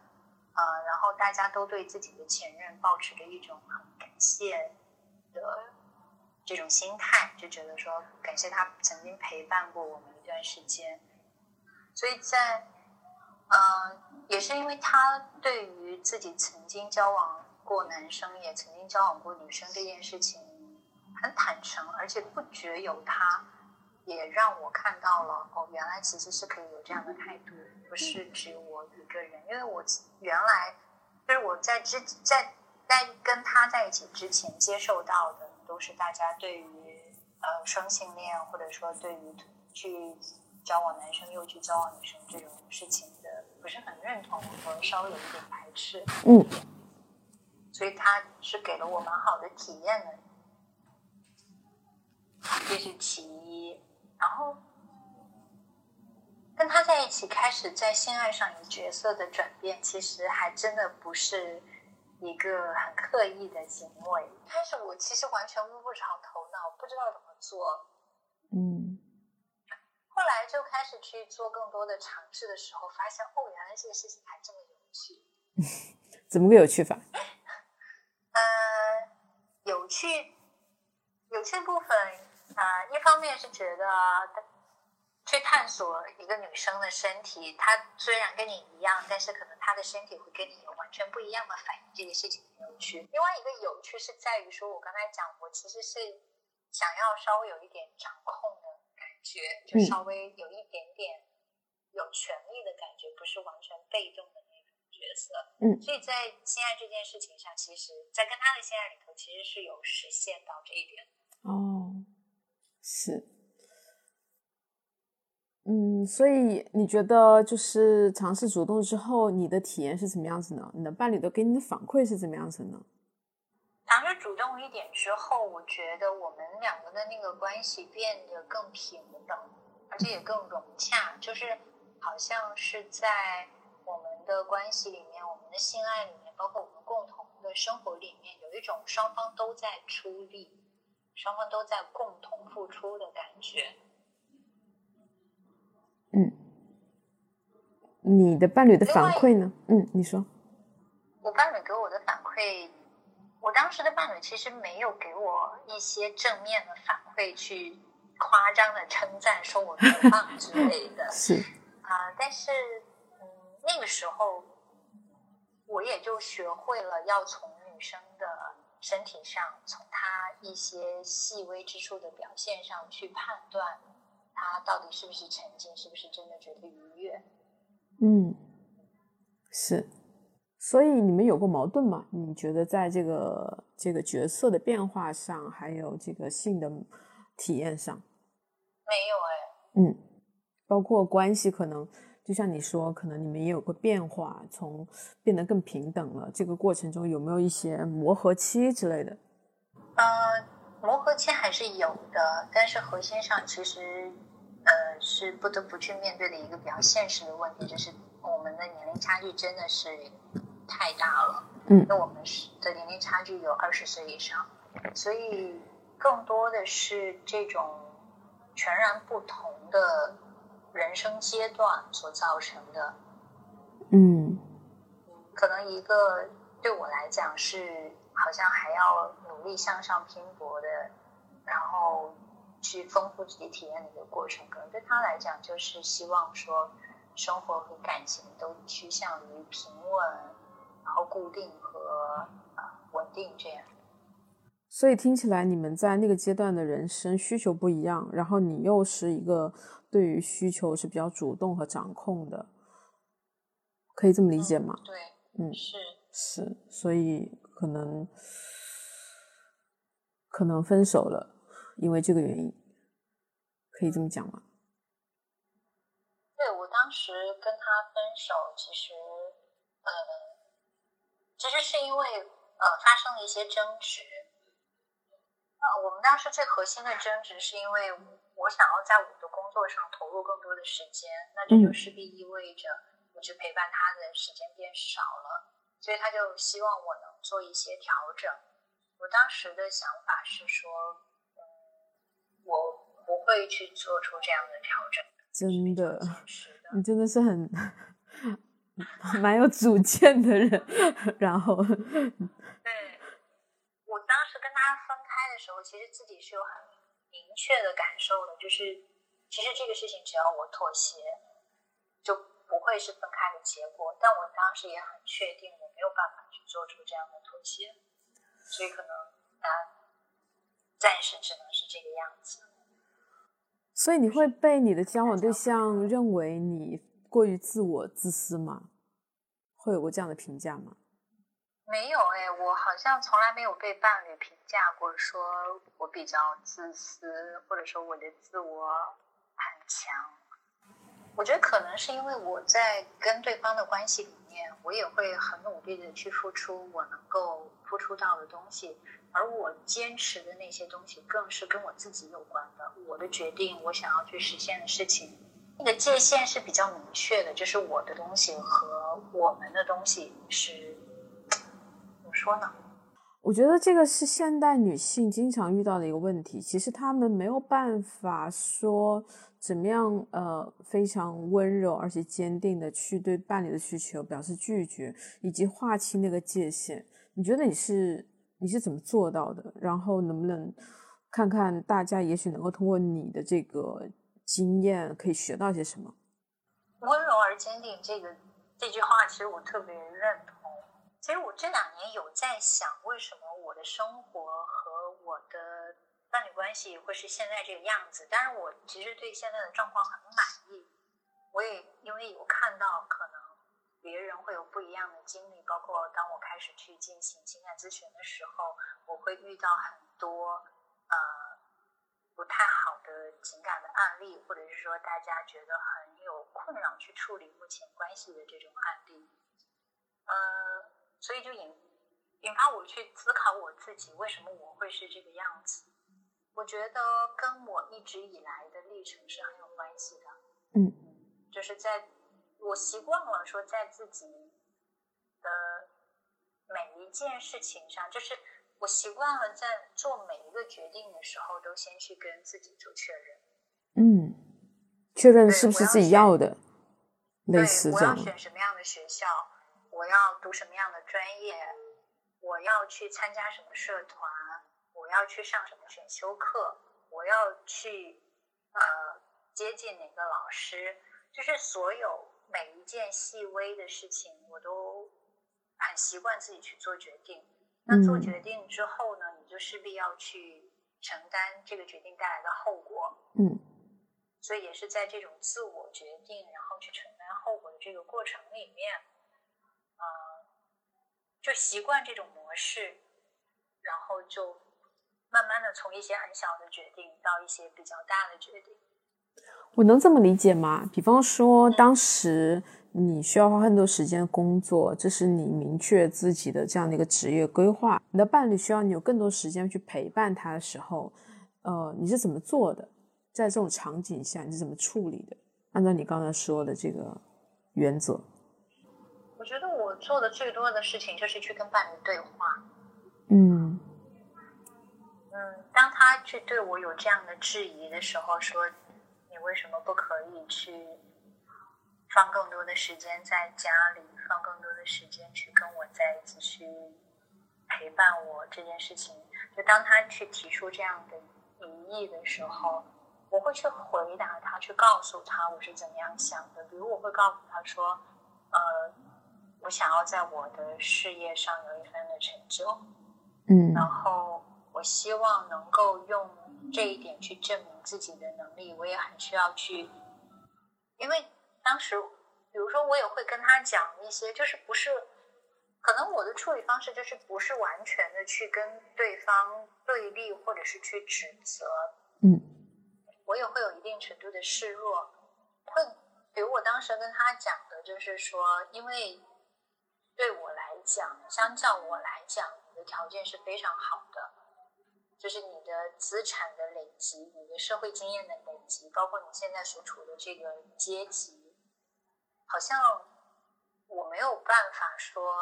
呃，然后大家都对自己的前任保持着一种很感谢的这种心态，就觉得说感谢他曾经陪伴过我们一段时间。所以在，嗯，也是因为他对于自己曾经交往过男生，也曾经交往过女生这件事情很坦诚，而且不觉有他，也让我看到了哦，原来其实是可以有这样的态度，不是只有我一个人。因为我原来就是我在之在在跟他在一起之前接受到的，都是大家对于呃双性恋或者说对于去。交往男生又去交往女生这种事情的不是很认同和稍微有一点排斥，嗯，所以他是给了我蛮好的体验的，这是其一。然后跟他在一起，开始在性爱上有角色的转变，其实还真的不是一个很刻意的行为。开始我其实完全摸不着头脑，不知道怎么做，嗯。后来就开始去做更多的尝试的时候，发现哦，原来这个事情还这么有趣。怎么个有趣法？呃，有趣，有趣部分啊，一方面是觉得去探索一个女生的身体，她虽然跟你一样，但是可能她的身体会跟你有完全不一样的反应，这个事情很有趣。另外一个有趣是在于说，我刚才讲，我其实是想要稍微有一点掌控的感。觉就稍微有一点点有权利的感觉，不是完全被动的那种角色。嗯，所以在性爱这件事情上，其实，在跟他的性爱里头，其实是有实现到这一点。哦，是。嗯，所以你觉得就是尝试主动之后，你的体验是怎么样子呢？你的伴侣都给你的反馈是怎么样子呢？尝试主动一点之后，我觉得我们两个的那个关系变得更平等，而且也更融洽。就是好像是在我们的关系里面，我们的性爱里面，包括我们共同的生活里面，有一种双方都在出力，双方都在共同付出的感觉。嗯，你的伴侣的反馈呢？嗯，你说。我伴侣给我的反馈。我当时的伴侣其实没有给我一些正面的反馈，去夸张的称赞说我多 棒之类的。是啊，但是嗯，那个时候我也就学会了要从女生的身体上，从他一些细微之处的表现上去判断他到底是不是沉浸，是不是真的觉得愉悦。嗯，是。所以你们有过矛盾吗？你觉得在这个这个角色的变化上，还有这个性的体验上，没有哎。嗯，包括关系，可能就像你说，可能你们也有个变化，从变得更平等了。这个过程中有没有一些磨合期之类的？呃，磨合期还是有的，但是核心上其实呃是不得不去面对的一个比较现实的问题，就是我们的年龄差距真的是。太大了，嗯，那我们是的年龄差距有二十岁以上，所以更多的是这种全然不同的人生阶段所造成的，嗯，可能一个对我来讲是好像还要努力向上拼搏的，然后去丰富自己体验的一个过程，可能对他来讲就是希望说生活和感情都趋向于平稳。然后固定和啊稳定这样，所以听起来你们在那个阶段的人生需求不一样，然后你又是一个对于需求是比较主动和掌控的，可以这么理解吗？对，嗯，是是，所以可能可能分手了，因为这个原因，可以这么讲吗？对我当时跟他分手，其实呃。其实是因为呃发生了一些争执，呃，我们当时最核心的争执是因为我想要在我的工作上投入更多的时间，那这就势必意味着我去陪伴他的时间变少了，所以他就希望我能做一些调整。我当时的想法是说，嗯，我不会去做出这样的调整。真的，你真的是很 蛮有主见的人。然后，对我当时跟他分开的时候，其实自己是有很明确的感受的，就是其实这个事情只要我妥协，就不会是分开的结果。但我当时也很确定，我没有办法去做出这样的妥协。所以可能啊，暂时只能是这个样子。所以你会被你的交往对象认为你过于自我、自私吗？会有过这样的评价吗？没有哎，我好像从来没有被伴侣评价过，说我比较自私，或者说我的自我很强。我觉得可能是因为我在跟对方的关系里面，我也会很努力的去付出我能够付出到的东西，而我坚持的那些东西更是跟我自己有关的。我的决定，我想要去实现的事情，那个界限是比较明确的，就是我的东西和我们的东西是怎么说呢？我觉得这个是现代女性经常遇到的一个问题。其实她们没有办法说。怎么样？呃，非常温柔而且坚定的去对伴侣的需求表示拒绝，以及划清那个界限。你觉得你是你是怎么做到的？然后能不能看看大家也许能够通过你的这个经验可以学到些什么？温柔而坚定，这个这句话其实我特别认同。其实我这两年有在想，为什么我的生活和我的。伴侣关系会是现在这个样子，但是我其实对现在的状况很满意。我也因为有看到可能别人会有不一样的经历，包括当我开始去进行情感咨询的时候，我会遇到很多呃不太好的情感的案例，或者是说大家觉得很有困扰去处理目前关系的这种案例。呃，所以就引引发我去思考我自己为什么我会是这个样子。我觉得跟我一直以来的历程是很有关系的。嗯，就是在我习惯了说，在自己的每一件事情上，就是我习惯了在做每一个决定的时候，都先去跟自己做确认。嗯，确认是不是自己要的，类似这样。我要选什么样的学校？我要读什么样的专业？我要去参加什么社团？我要去上什么选修课？我要去呃接近哪个老师？就是所有每一件细微的事情，我都很习惯自己去做决定。那做决定之后呢，你就势必要去承担这个决定带来的后果。嗯，所以也是在这种自我决定，然后去承担后果的这个过程里面，呃，就习惯这种模式，然后就。慢慢的从一些很小的决定到一些比较大的决定，我能这么理解吗？比方说，当时你需要花很多时间工作，这是你明确自己的这样的一个职业规划。你的伴侣需要你有更多时间去陪伴他的时候，呃，你是怎么做的？在这种场景下，你是怎么处理的？按照你刚才说的这个原则，我觉得我做的最多的事情就是去跟伴侣对话。嗯。嗯，当他去对我有这样的质疑的时候，说你为什么不可以去放更多的时间在家里，放更多的时间去跟我在一起去陪伴我这件事情？就当他去提出这样的疑义的时候，我会去回答他，去告诉他我是怎么样想的。比如我会告诉他说，呃，我想要在我的事业上有一番的成就，嗯，然后。我希望能够用这一点去证明自己的能力，我也很需要去，因为当时，比如说我也会跟他讲一些，就是不是，可能我的处理方式就是不是完全的去跟对方对立，或者是去指责，嗯，我也会有一定程度的示弱，会，比如我当时跟他讲的就是说，因为对我来讲，相较我来讲，你的条件是非常好的。就是你的资产的累积，你的社会经验的累积，包括你现在所处的这个阶级，好像我没有办法说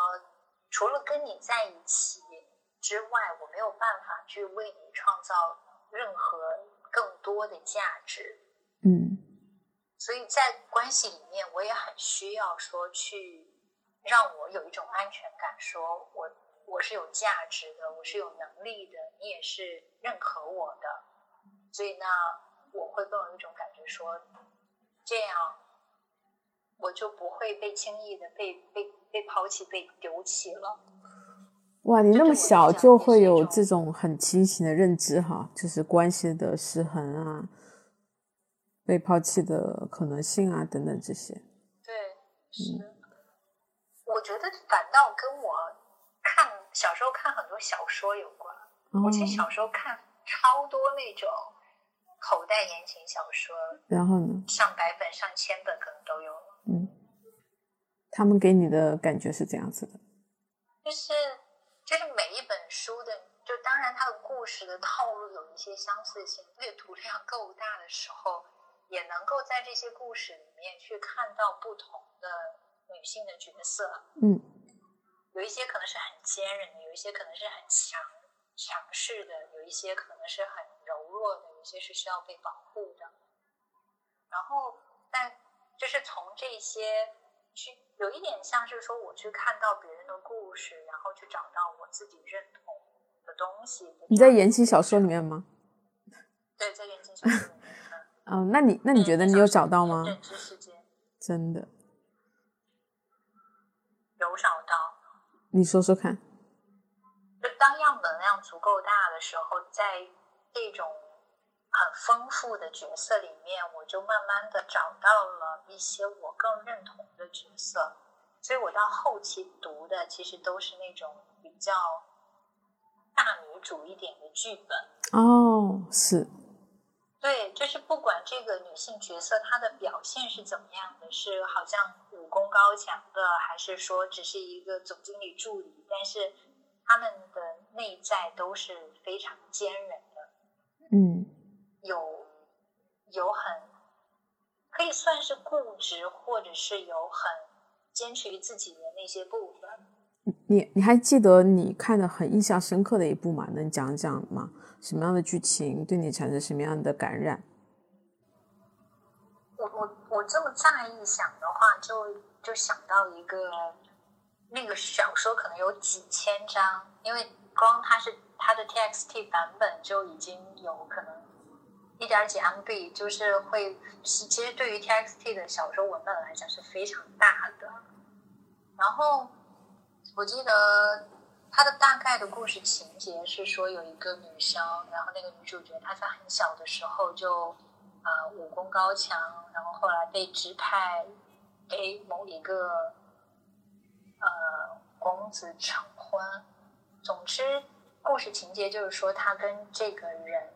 除了跟你在一起之外，我没有办法去为你创造任何更多的价值。嗯，所以在关系里面，我也很需要说去让我有一种安全感，说我我是有价值的，我是有能力的，你也是认可我的。所以呢，我会更有一种感觉，说这样我就不会被轻易的被被被抛弃、被丢弃了。哇，你那么小就会有这种很清醒的认知哈，就是关系的失衡啊，被抛弃的可能性啊等等这些。对，是。我觉得反倒跟我看小时候看很多小说有关。哦我，其实小时候看超多那种口袋言情小说，然后呢？上百本、上千本可能都有了。嗯，他们给你的感觉是这样子的。就是就是每一本书的，就当然它的故事的套路有一些相似性，阅读量够大的时候，也能够在这些故事里面去看到不同的女性的角色。嗯有一些可能是很坚韧的，有一些可能是很强强势的，有一些可能是很柔弱的，有些是需要被保护的。然后，但就是从这些去，有一点像是说，我去看到别人的故事，然后去找到我自己认同的东西。你在言情小说里面吗？对，在言情小说里面，嗯 嗯，那你那你觉得你有找到吗？认知世界真的，有找到。你说说看。就当样本量足够大的时候，在这种很丰富的角色里面，我就慢慢的找到了一些我更认同的角色。所以我到后期读的其实都是那种比较大女主一点的剧本。哦，是，对，就是不管这个女性角色她的表现是怎么样的，是好像武功高强的，还是说只是一个总经理助理，但是他们的内在都是非常坚韧的，嗯有有很可以算是固执，或者是有很坚持于自己的那些部分。你你还记得你看的很印象深刻的一部吗？能讲讲吗？什么样的剧情对你产生什么样的感染？我我我这么乍一想的话，就就想到一个那个小说可能有几千章，因为光它是它的 TXT 版本就已经有可能一点几 MB，就是会是其实对于 TXT 的小说文本来讲是非常大的。然后我记得它的大概的故事情节是说有一个女生，然后那个女主角她在很小的时候就呃武功高强，然后后来被指派给某一个呃公子成婚。总之，故事情节就是说，他跟这个人，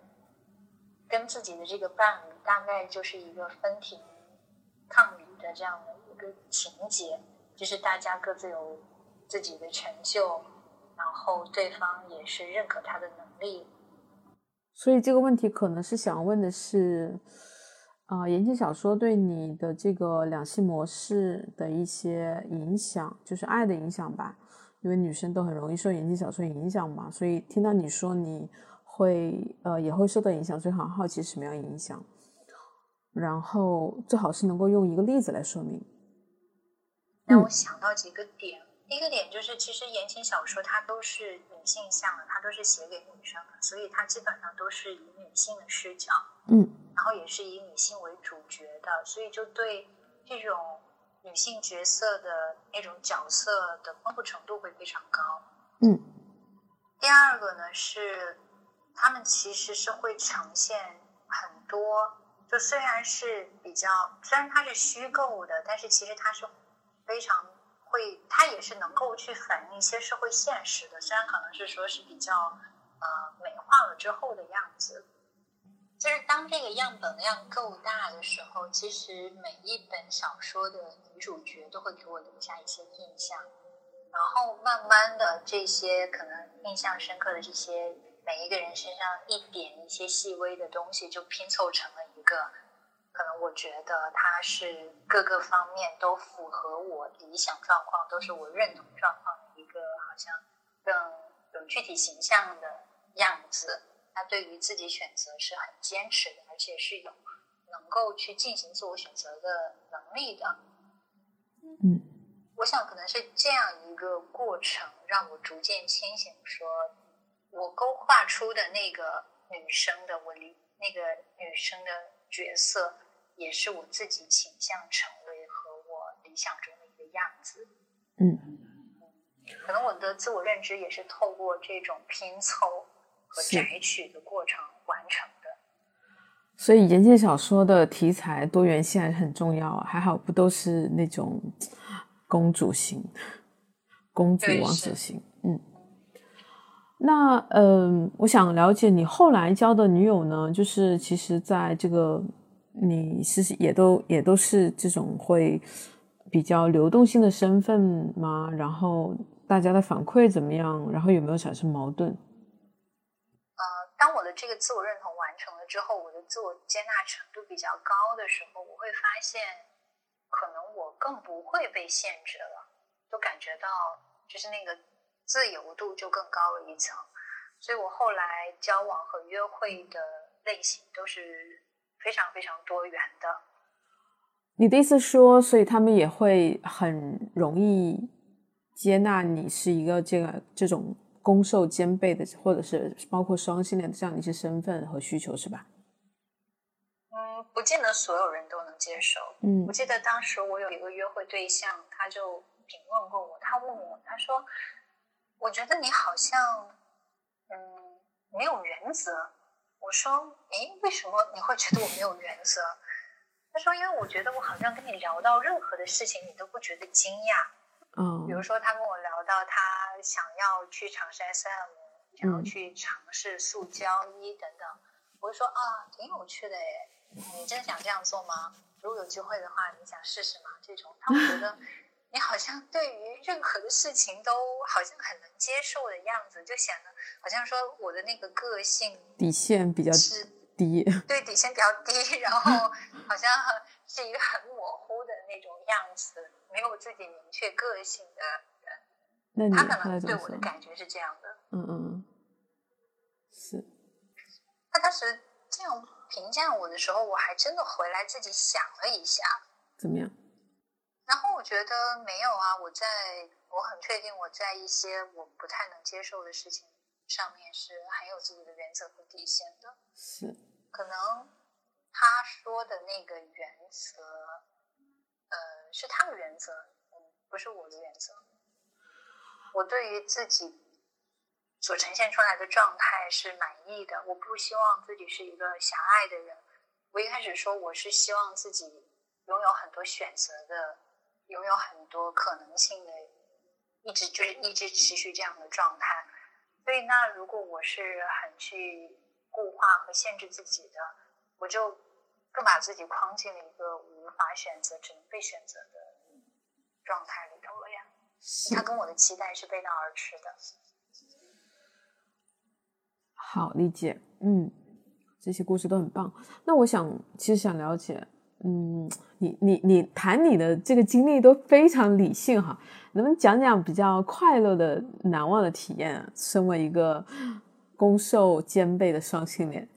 跟自己的这个伴侣，大概就是一个分庭抗礼的这样的一个情节，就是大家各自有自己的成就，然后对方也是认可他的能力。所以这个问题可能是想问的是，啊、言情小说对你的这个两性模式的一些影响，就是爱的影响吧。因为女生都很容易受言情小说影响嘛，所以听到你说你会呃也会受到影响，所以很好奇什么样影响。然后最好是能够用一个例子来说明。让我想到几个点。第一个点就是，其实言情小说它都是女性向的，它都是写给女生的，所以它基本上都是以女性的视角，嗯然后也是以女性为主角的，所以就对这种女性角色的那种角色的丰富程度会非常高。嗯第二个呢是，他们其实是会呈现很多，就虽然是比较，虽然它是虚构的，但是其实它是非常会，它也是能够去反映一些社会现实的，虽然可能是说是比较呃美化了之后的样子。就是当这个样本量够大的时候，其实每一本小说的女主角都会给我留下一些印象。然后慢慢的，这些可能印象深刻的这些每一个人身上一点一些细微的东西，就拼凑成了一个，可能我觉得他是各个方面都符合我理想状况，都是我认同状况的一个，好像更有具体形象的样子。他对于自己选择是很坚持的，而且是有能够去进行自我选择的能力的。嗯，我想可能是这样一个过程，让我逐渐清醒，说我勾画出的那个女生的我理那个女生的角色，也是我自己倾向成为和我理想中的一个样子。嗯，可能我的自我认知也是透过这种拼凑。和摘取的过程完成的，所以言情小说的题材多元性还是很重要。还好不都是那种公主型、公主王子型。嗯，那嗯，我想了解你后来交的女友呢？就是其实在这个你是也都也都是这种会比较流动性的身份吗？然后大家的反馈怎么样？然后有没有产生矛盾？当我的这个自我认同完成了之后，我的自我接纳程度比较高的时候，我会发现，可能我更不会被限制了，就感觉到就是那个自由度就更高了一层。所以我后来交往和约会的类型都是非常非常多元的。你的意思说，所以他们也会很容易接纳你是一个这个这种。攻受兼备的，或者是包括双性恋的这样的一些身份和需求，是吧？嗯，不见得所有人都能接受。嗯，我记得当时我有一个约会对象，他就评论过我，他问我，他说：“我觉得你好像，嗯，没有原则。”我说：“诶，为什么你会觉得我没有原则？”他说：“因为我觉得我好像跟你聊到任何的事情，你都不觉得惊讶。”嗯，比如说他跟我聊到他想要去尝试 SM，想要去尝试塑胶衣等等，我就说啊，挺有趣的诶，你真的想这样做吗？如果有机会的话，你想试试吗？这种他会觉得你好像对于任何的事情都好像很能接受的样子，就显得好像说我的那个个性底线比较低，对底线比较低，然后好像是一个很模糊的那种样子。没有自己明确个性的人，他可能对我的感觉是这样的。嗯嗯嗯，是。他当时这样评价我的时候，我还真的回来自己想了一下，怎么样？觉得没有啊，我在我很确定我在一些我不太能接受的事情上面是很有自己的原则和底线的。是。可能他说的那个原则。呃，是他的原则，嗯，不是我的原则。我对于自己所呈现出来的状态是满意的。我不希望自己是一个狭隘的人。我一开始说我是希望自己拥有很多选择的，拥有很多可能性的，一直就是一直持续这样的状态。所以，那如果我是很去固化和限制自己的，我就。更把自己框进了一个无法选择、只能被选择的状态里头了呀。他跟我的期待是背道而驰的。好理解，嗯，这些故事都很棒。那我想，其实想了解，嗯，你你你谈你的这个经历都非常理性哈，能不能讲讲比较快乐的、难忘的体验？身为一个攻受兼备的双性恋。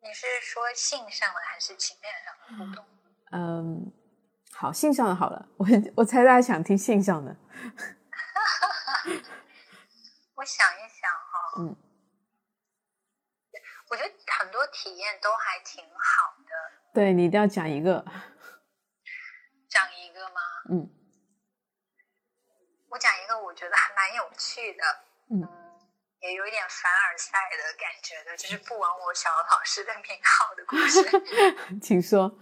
你是说性上的还是情面上的互动？嗯，好，性上的好了。我我猜大家想听性上的。我想一想哈，嗯，我觉得很多体验都还挺好的。对你一定要讲一个。讲一个吗？嗯，我讲一个，我觉得还蛮有趣的。嗯。也有一点凡尔赛的感觉的，就是不枉我小老师的名号的故事。请说。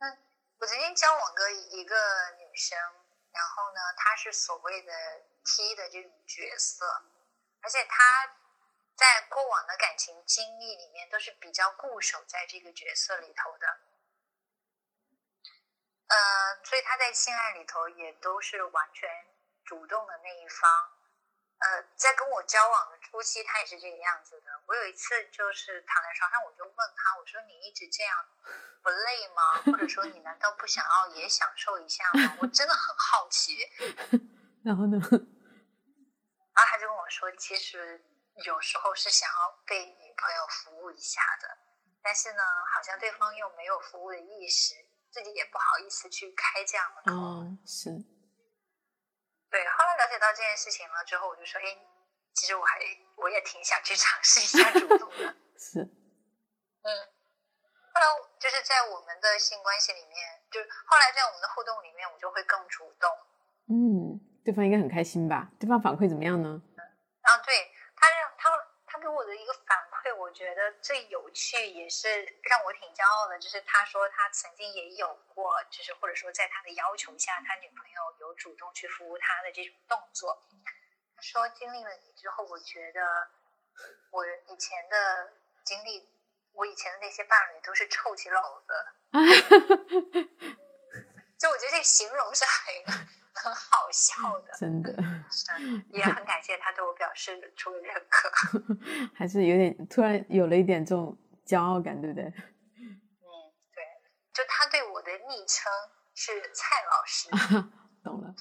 那我曾经交往过一个女生，然后呢，她是所谓的 T 的这种角色，而且她在过往的感情经历里面都是比较固守在这个角色里头的。呃，所以他在性爱里头也都是完全主动的那一方。呃，在跟我交往的初期，他也是这个样子的。我有一次就是躺在床上，我就问他，我说：“你一直这样不累吗？或者说你难道不想要也享受一下吗？”我真的很好奇。然后呢？然后他就跟我说，其实有时候是想要被女朋友服务一下的，但是呢，好像对方又没有服务的意识，自己也不好意思去开这样的口。哦，是。对，后来了解到这件事情了之后，我就说，哎，其实我还我也挺想去尝试一下主动的。是。嗯。后来就是在我们的性关系里面，就后来在我们的互动里面，我就会更主动。嗯。对方应该很开心吧？对方反馈怎么样呢？嗯啊，对我的一个反馈，我觉得最有趣也是让我挺骄傲的，就是他说他曾经也有过，就是或者说在他的要求下，他女朋友有主动去服务他的这种动作。他说经历了你之后，我觉得我以前的经历，我以前的那些伴侣都是臭起篓子。就我觉得这个形容是很。很好笑的，真的，也很感谢他对我表示出了认可，还是有点突然有了一点这种骄傲感，对不对？嗯，对，就他对我的昵称是蔡老师，懂了。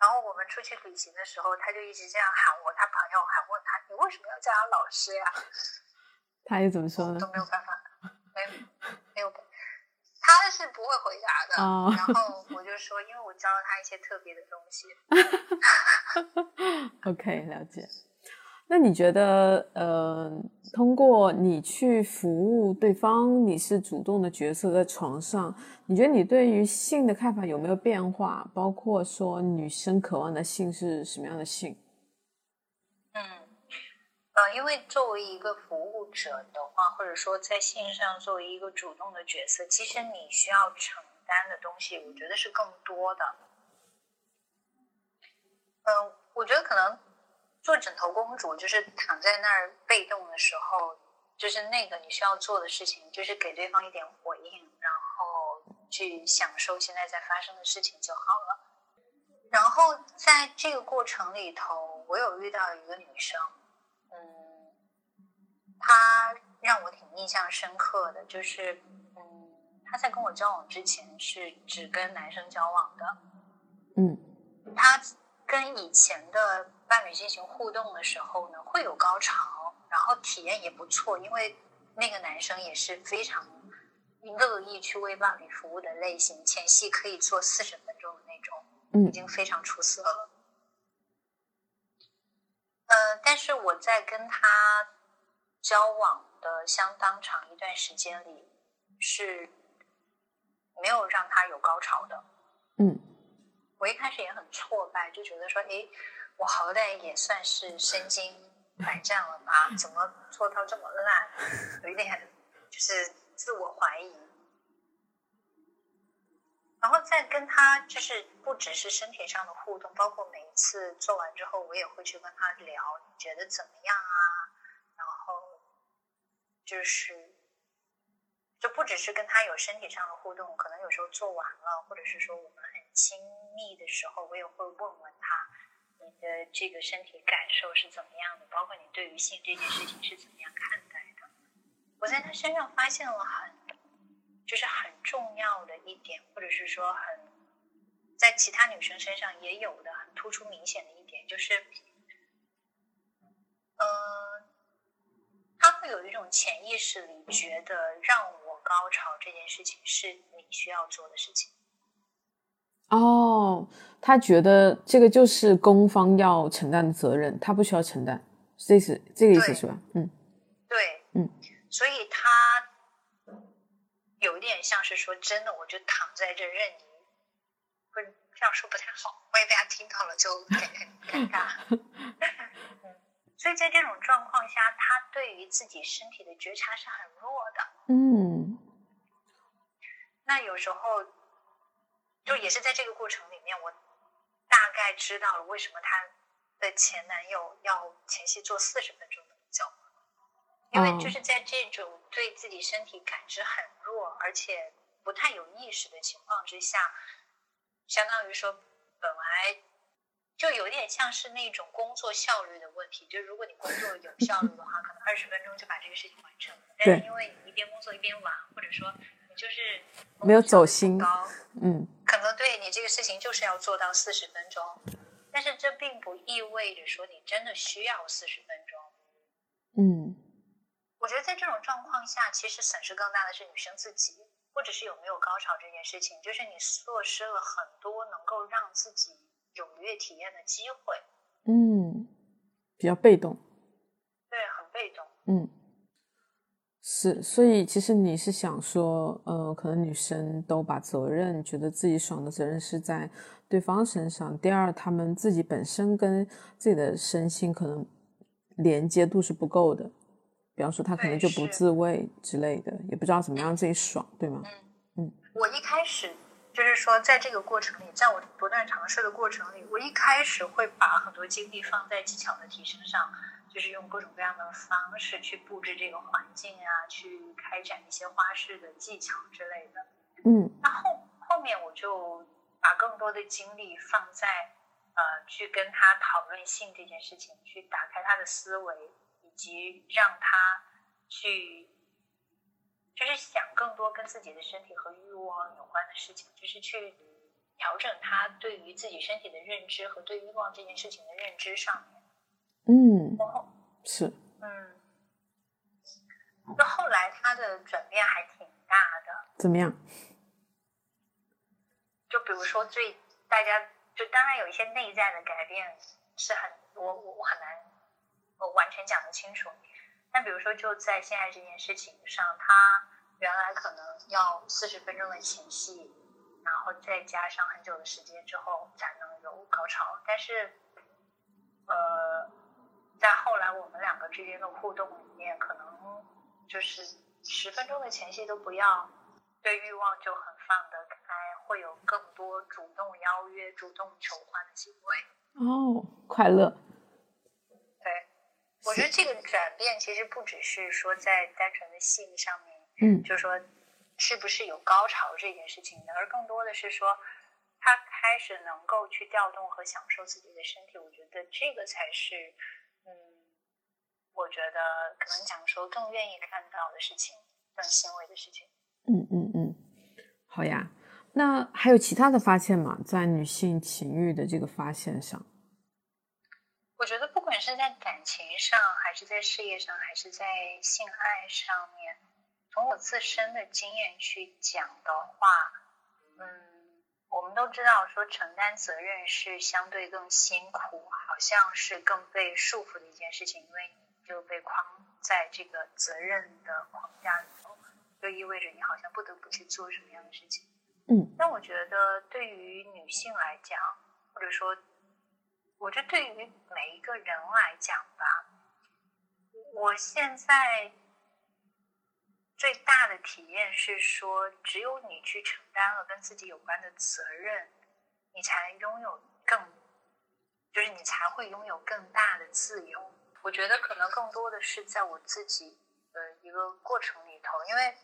然后我们出去旅行的时候，他就一直这样喊我，他朋友还问他：“你为什么要叫他老师呀？”他又怎么说呢？都没有办法，没有，没有。他是不会回答的，然后我就说，因为我教了他一些特别的东西。OK，了解。那你觉得，呃，通过你去服务对方，你是主动的角色在床上，你觉得你对于性的看法有没有变化？包括说女生渴望的性是什么样的性？呃，因为作为一个服务者的话，或者说在线上作为一个主动的角色，其实你需要承担的东西，我觉得是更多的。嗯，我觉得可能做枕头公主，就是躺在那儿被动的时候，就是那个你需要做的事情，就是给对方一点回应，然后去享受现在在发生的事情就好了。然后在这个过程里头，我有遇到一个女生。他让我挺印象深刻的，就是，嗯，他在跟我交往之前是只跟男生交往的，嗯，他跟以前的伴侣进行互动的时候呢，会有高潮，然后体验也不错，因为那个男生也是非常乐意去为伴侣服务的类型，前戏可以做四十分钟的那种，嗯，已经非常出色了，呃，但是我在跟他。交往的相当长一段时间里，是没有让他有高潮的。嗯，我一开始也很挫败，就觉得说，诶，我好歹也算是身经百战了吧，怎么做到这么烂？有一点就是自我怀疑。然后再跟他，就是不只是身体上的互动，包括每一次做完之后，我也会去跟他聊，你觉得怎么样啊？就是，就不只是跟他有身体上的互动，可能有时候做完了，或者是说我们很亲密的时候，我也会问问他，你的这个身体感受是怎么样的，包括你对于性这件事情是怎么样看待的。我在他身上发现了很，就是很重要的一点，或者是说很，在其他女生身上也有的很突出明显的一点，就是，嗯。他会有一种潜意识里觉得让我高潮这件事情是你需要做的事情。哦，他觉得这个就是攻方要承担的责任，他不需要承担，这意思这个意思是吧？嗯，对，嗯，所以他有一点像是说，真的，我就躺在这任你，不是这样说不太好，万一被他听到了就 很尴尬。所以在这种状况下，他对于自己身体的觉察是很弱的。嗯，那有时候就也是在这个过程里面，我大概知道了为什么他的前男友要前戏做四十分钟那么久，因为就是在这种对自己身体感知很弱，而且不太有意识的情况之下，相当于说本来。就有点像是那种工作效率的问题，就是如果你工作有效率的话，可能二十分钟就把这个事情完成了。但是因为你一边工作一边玩，或者说你就是没有走心，高，嗯，可能对你你这个事情就是要做到四十分钟，但是这并不意味着说你真的需要四十分钟。嗯，我觉得在这种状况下，其实损失更大的是女生自己，或者是有没有高潮这件事情，就是你错失了很多能够让自己踊跃体验的机会。嗯，比较被动。对，很被动。嗯，是，所以其实你是想说，呃，可能女生都把责任觉得自己爽的责任是在对方身上。第二，他们自己本身跟自己的身心可能连接度是不够的，比方说他可能就不自慰之类的，也不知道怎么样自己爽，对吗？嗯嗯。我一开始就是说，在这个过程里，在我不断尝试的过程里，我一开始会把很多精力放在技巧的提升上。就是用各种各样的方式去布置这个环境啊，去开展一些花式的技巧之类的。嗯，那后后面我就把更多的精力放在呃，去跟他讨论性这件事情，去打开他的思维，以及让他去就是想更多跟自己的身体和欲望有关的事情，就是去调整他对于自己身体的认知和对欲望这件事情的认知上面。嗯，是，嗯，就后来他的转变还挺大的。怎么样？就比如说，最大家就当然有一些内在的改变是很我我我很难我完全讲得清楚。那比如说，就在性爱这件事情上，他原来可能要四十分钟的前戏，然后再加上很久的时间之后才能有高潮，但是呃。在后来我们两个之间的互动里面，可能就是十分钟的前戏都不要，对欲望就很放得开，会有更多主动邀约、主动求欢的行为。哦，快乐。对，我觉得这个转变其实不只是说在单纯的性上面，嗯，就是说是不是有高潮这件事情的，而更多的是说他开始能够去调动和享受自己的身体。我觉得这个才是。嗯，我觉得可能讲说更愿意看到的事情，更欣慰的事情。嗯嗯嗯，好呀。那还有其他的发现吗？在女性情欲的这个发现上，我觉得不管是在感情上，还是在事业上，还是在性爱上面，从我自身的经验去讲的话，嗯。我们都知道，说承担责任是相对更辛苦，好像是更被束缚的一件事情，因为你就被框在这个责任的框架里头，就意味着你好像不得不去做什么样的事情。嗯。但我觉得对于女性来讲，或者说，我觉得对于每一个人来讲吧，我现在。最大的体验是说，只有你去承担了跟自己有关的责任，你才拥有更，就是你才会拥有更大的自由。我觉得可能更多的是在我自己的一个过程里头，因为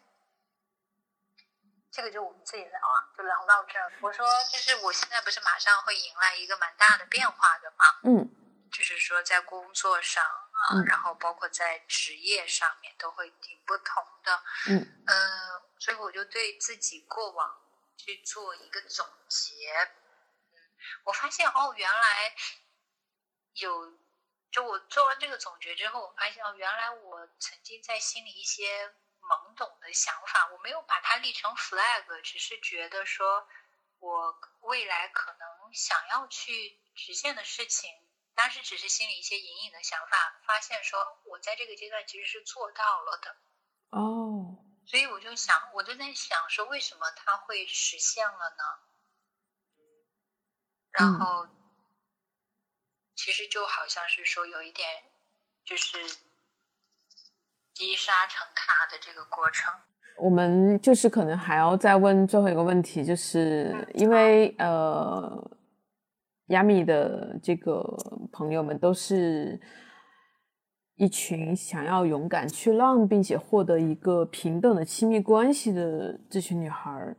这个就我们自己聊啊，就聊到这儿。我说，就是我现在不是马上会迎来一个蛮大的变化的吗？嗯，就是说在工作上。啊，然后包括在职业上面都会挺不同的，嗯，呃，所以我就对自己过往去做一个总结，嗯，我发现哦，原来有，就我做完这个总结之后，我发现哦，原来我曾经在心里一些懵懂的想法，我没有把它立成 flag，只是觉得说我未来可能想要去实现的事情。当时只是心里一些隐隐的想法，发现说我在这个阶段其实是做到了的，哦，所以我就想，我就在想说，为什么它会实现了呢？然后，其实就好像是说有一点，就是积沙成塔的这个过程。我们就是可能还要再问最后一个问题，就是因为呃。亚米的这个朋友们都是一群想要勇敢去浪，并且获得一个平等的亲密关系的这群女孩儿。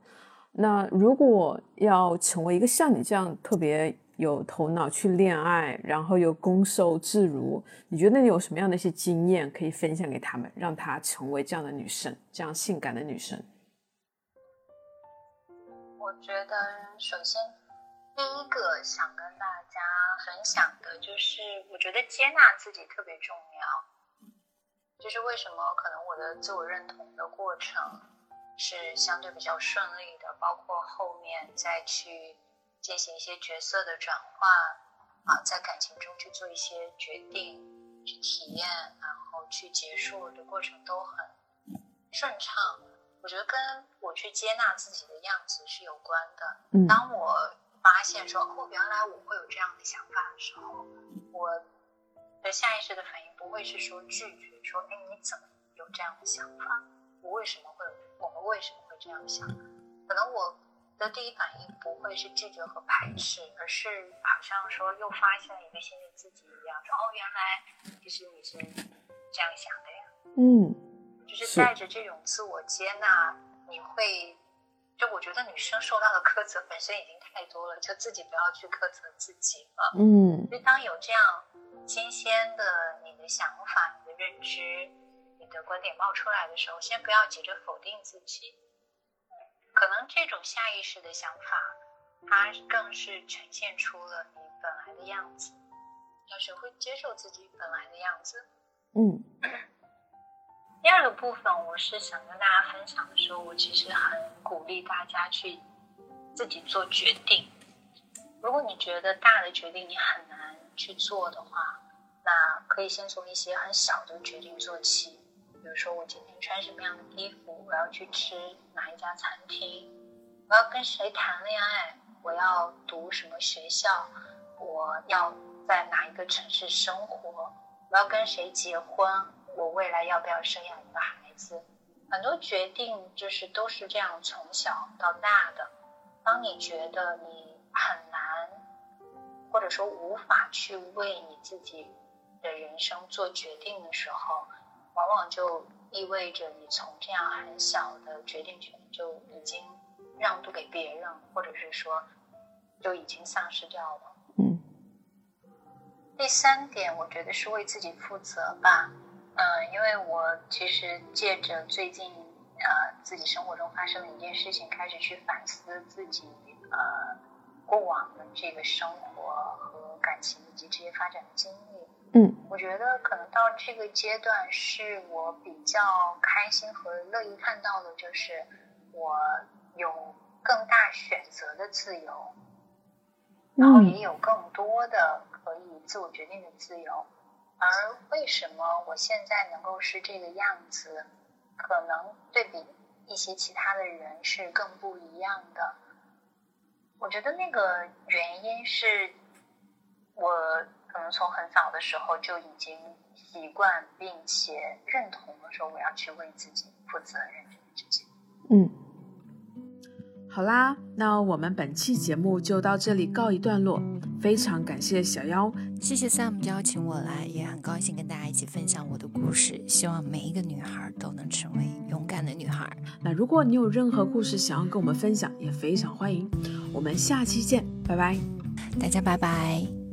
那如果要成为一个像你这样特别有头脑去恋爱，然后又攻受自如，你觉得你有什么样的一些经验可以分享给他们，让她成为这样的女生，这样性感的女生？我我觉得首先第一个想跟大家分享的就是，我觉得接纳自己特别重要。就是为什么可能我的自我认同的过程是相对比较顺利的，包括后面再去进行一些角色的转换啊，在感情中去做一些决定、去体验，然后去结束的过程都很顺畅。我觉得跟我去接纳自己的样子是有关的。嗯，当我发现说哦，原来我会有这样的想法的时候，我的下意识的反应不会是说拒绝，说哎你怎么有这样的想法？我为什么会？我们为什么会这样想？可能我的第一反应不会是拒绝和排斥，而是好像说又发现一个新的自己一样，说哦原来其实你是这样想的呀。嗯。就是带着这种自我接纳，你会，就我觉得女生受到的苛责本身已经太多了，就自己不要去苛责自己了。嗯，就当有这样新鲜的你的想法、你的认知、你的观点冒出来的时候，先不要急着否定自己。可能这种下意识的想法，它更是呈现出了你本来的样子。要学会接受自己本来的样子。嗯。第二个部分，我是想跟大家分享的时候，我其实很鼓励大家去自己做决定。如果你觉得大的决定你很难去做的话，那可以先从一些很小的决定做起。比如说，我今天穿什么样的衣服，我要去吃哪一家餐厅，我要跟谁谈恋爱，我要读什么学校，我要在哪一个城市生活，我要跟谁结婚。我未来要不要生养一个孩子？很多决定就是都是这样从小到大的。当你觉得你很难，或者说无法去为你自己的人生做决定的时候，往往就意味着你从这样很小的决定权就已经让渡给别人，或者是说就已经丧失掉了。嗯。第三点，我觉得是为自己负责吧。嗯，因为我其实借着最近呃自己生活中发生的一件事情，开始去反思自己呃过往的这个生活和感情以及职业发展的经历。嗯，我觉得可能到这个阶段是我比较开心和乐意看到的，就是我有更大选择的自由，然后也有更多的可以自我决定的自由。而为什么我现在能够是这个样子？可能对比一些其他的人是更不一样的。我觉得那个原因是我可能从很早的时候就已经习惯并且认同了，说我要去为自己负责任这件事情。嗯，好啦，那我们本期节目就到这里告一段落。非常感谢小妖，谢谢 Sam 邀请我来，也很高兴跟大家一起分享我的故事。希望每一个女孩都能成为勇敢的女孩。那如果你有任何故事想要跟我们分享，也非常欢迎。我们下期见，拜拜，大家拜拜。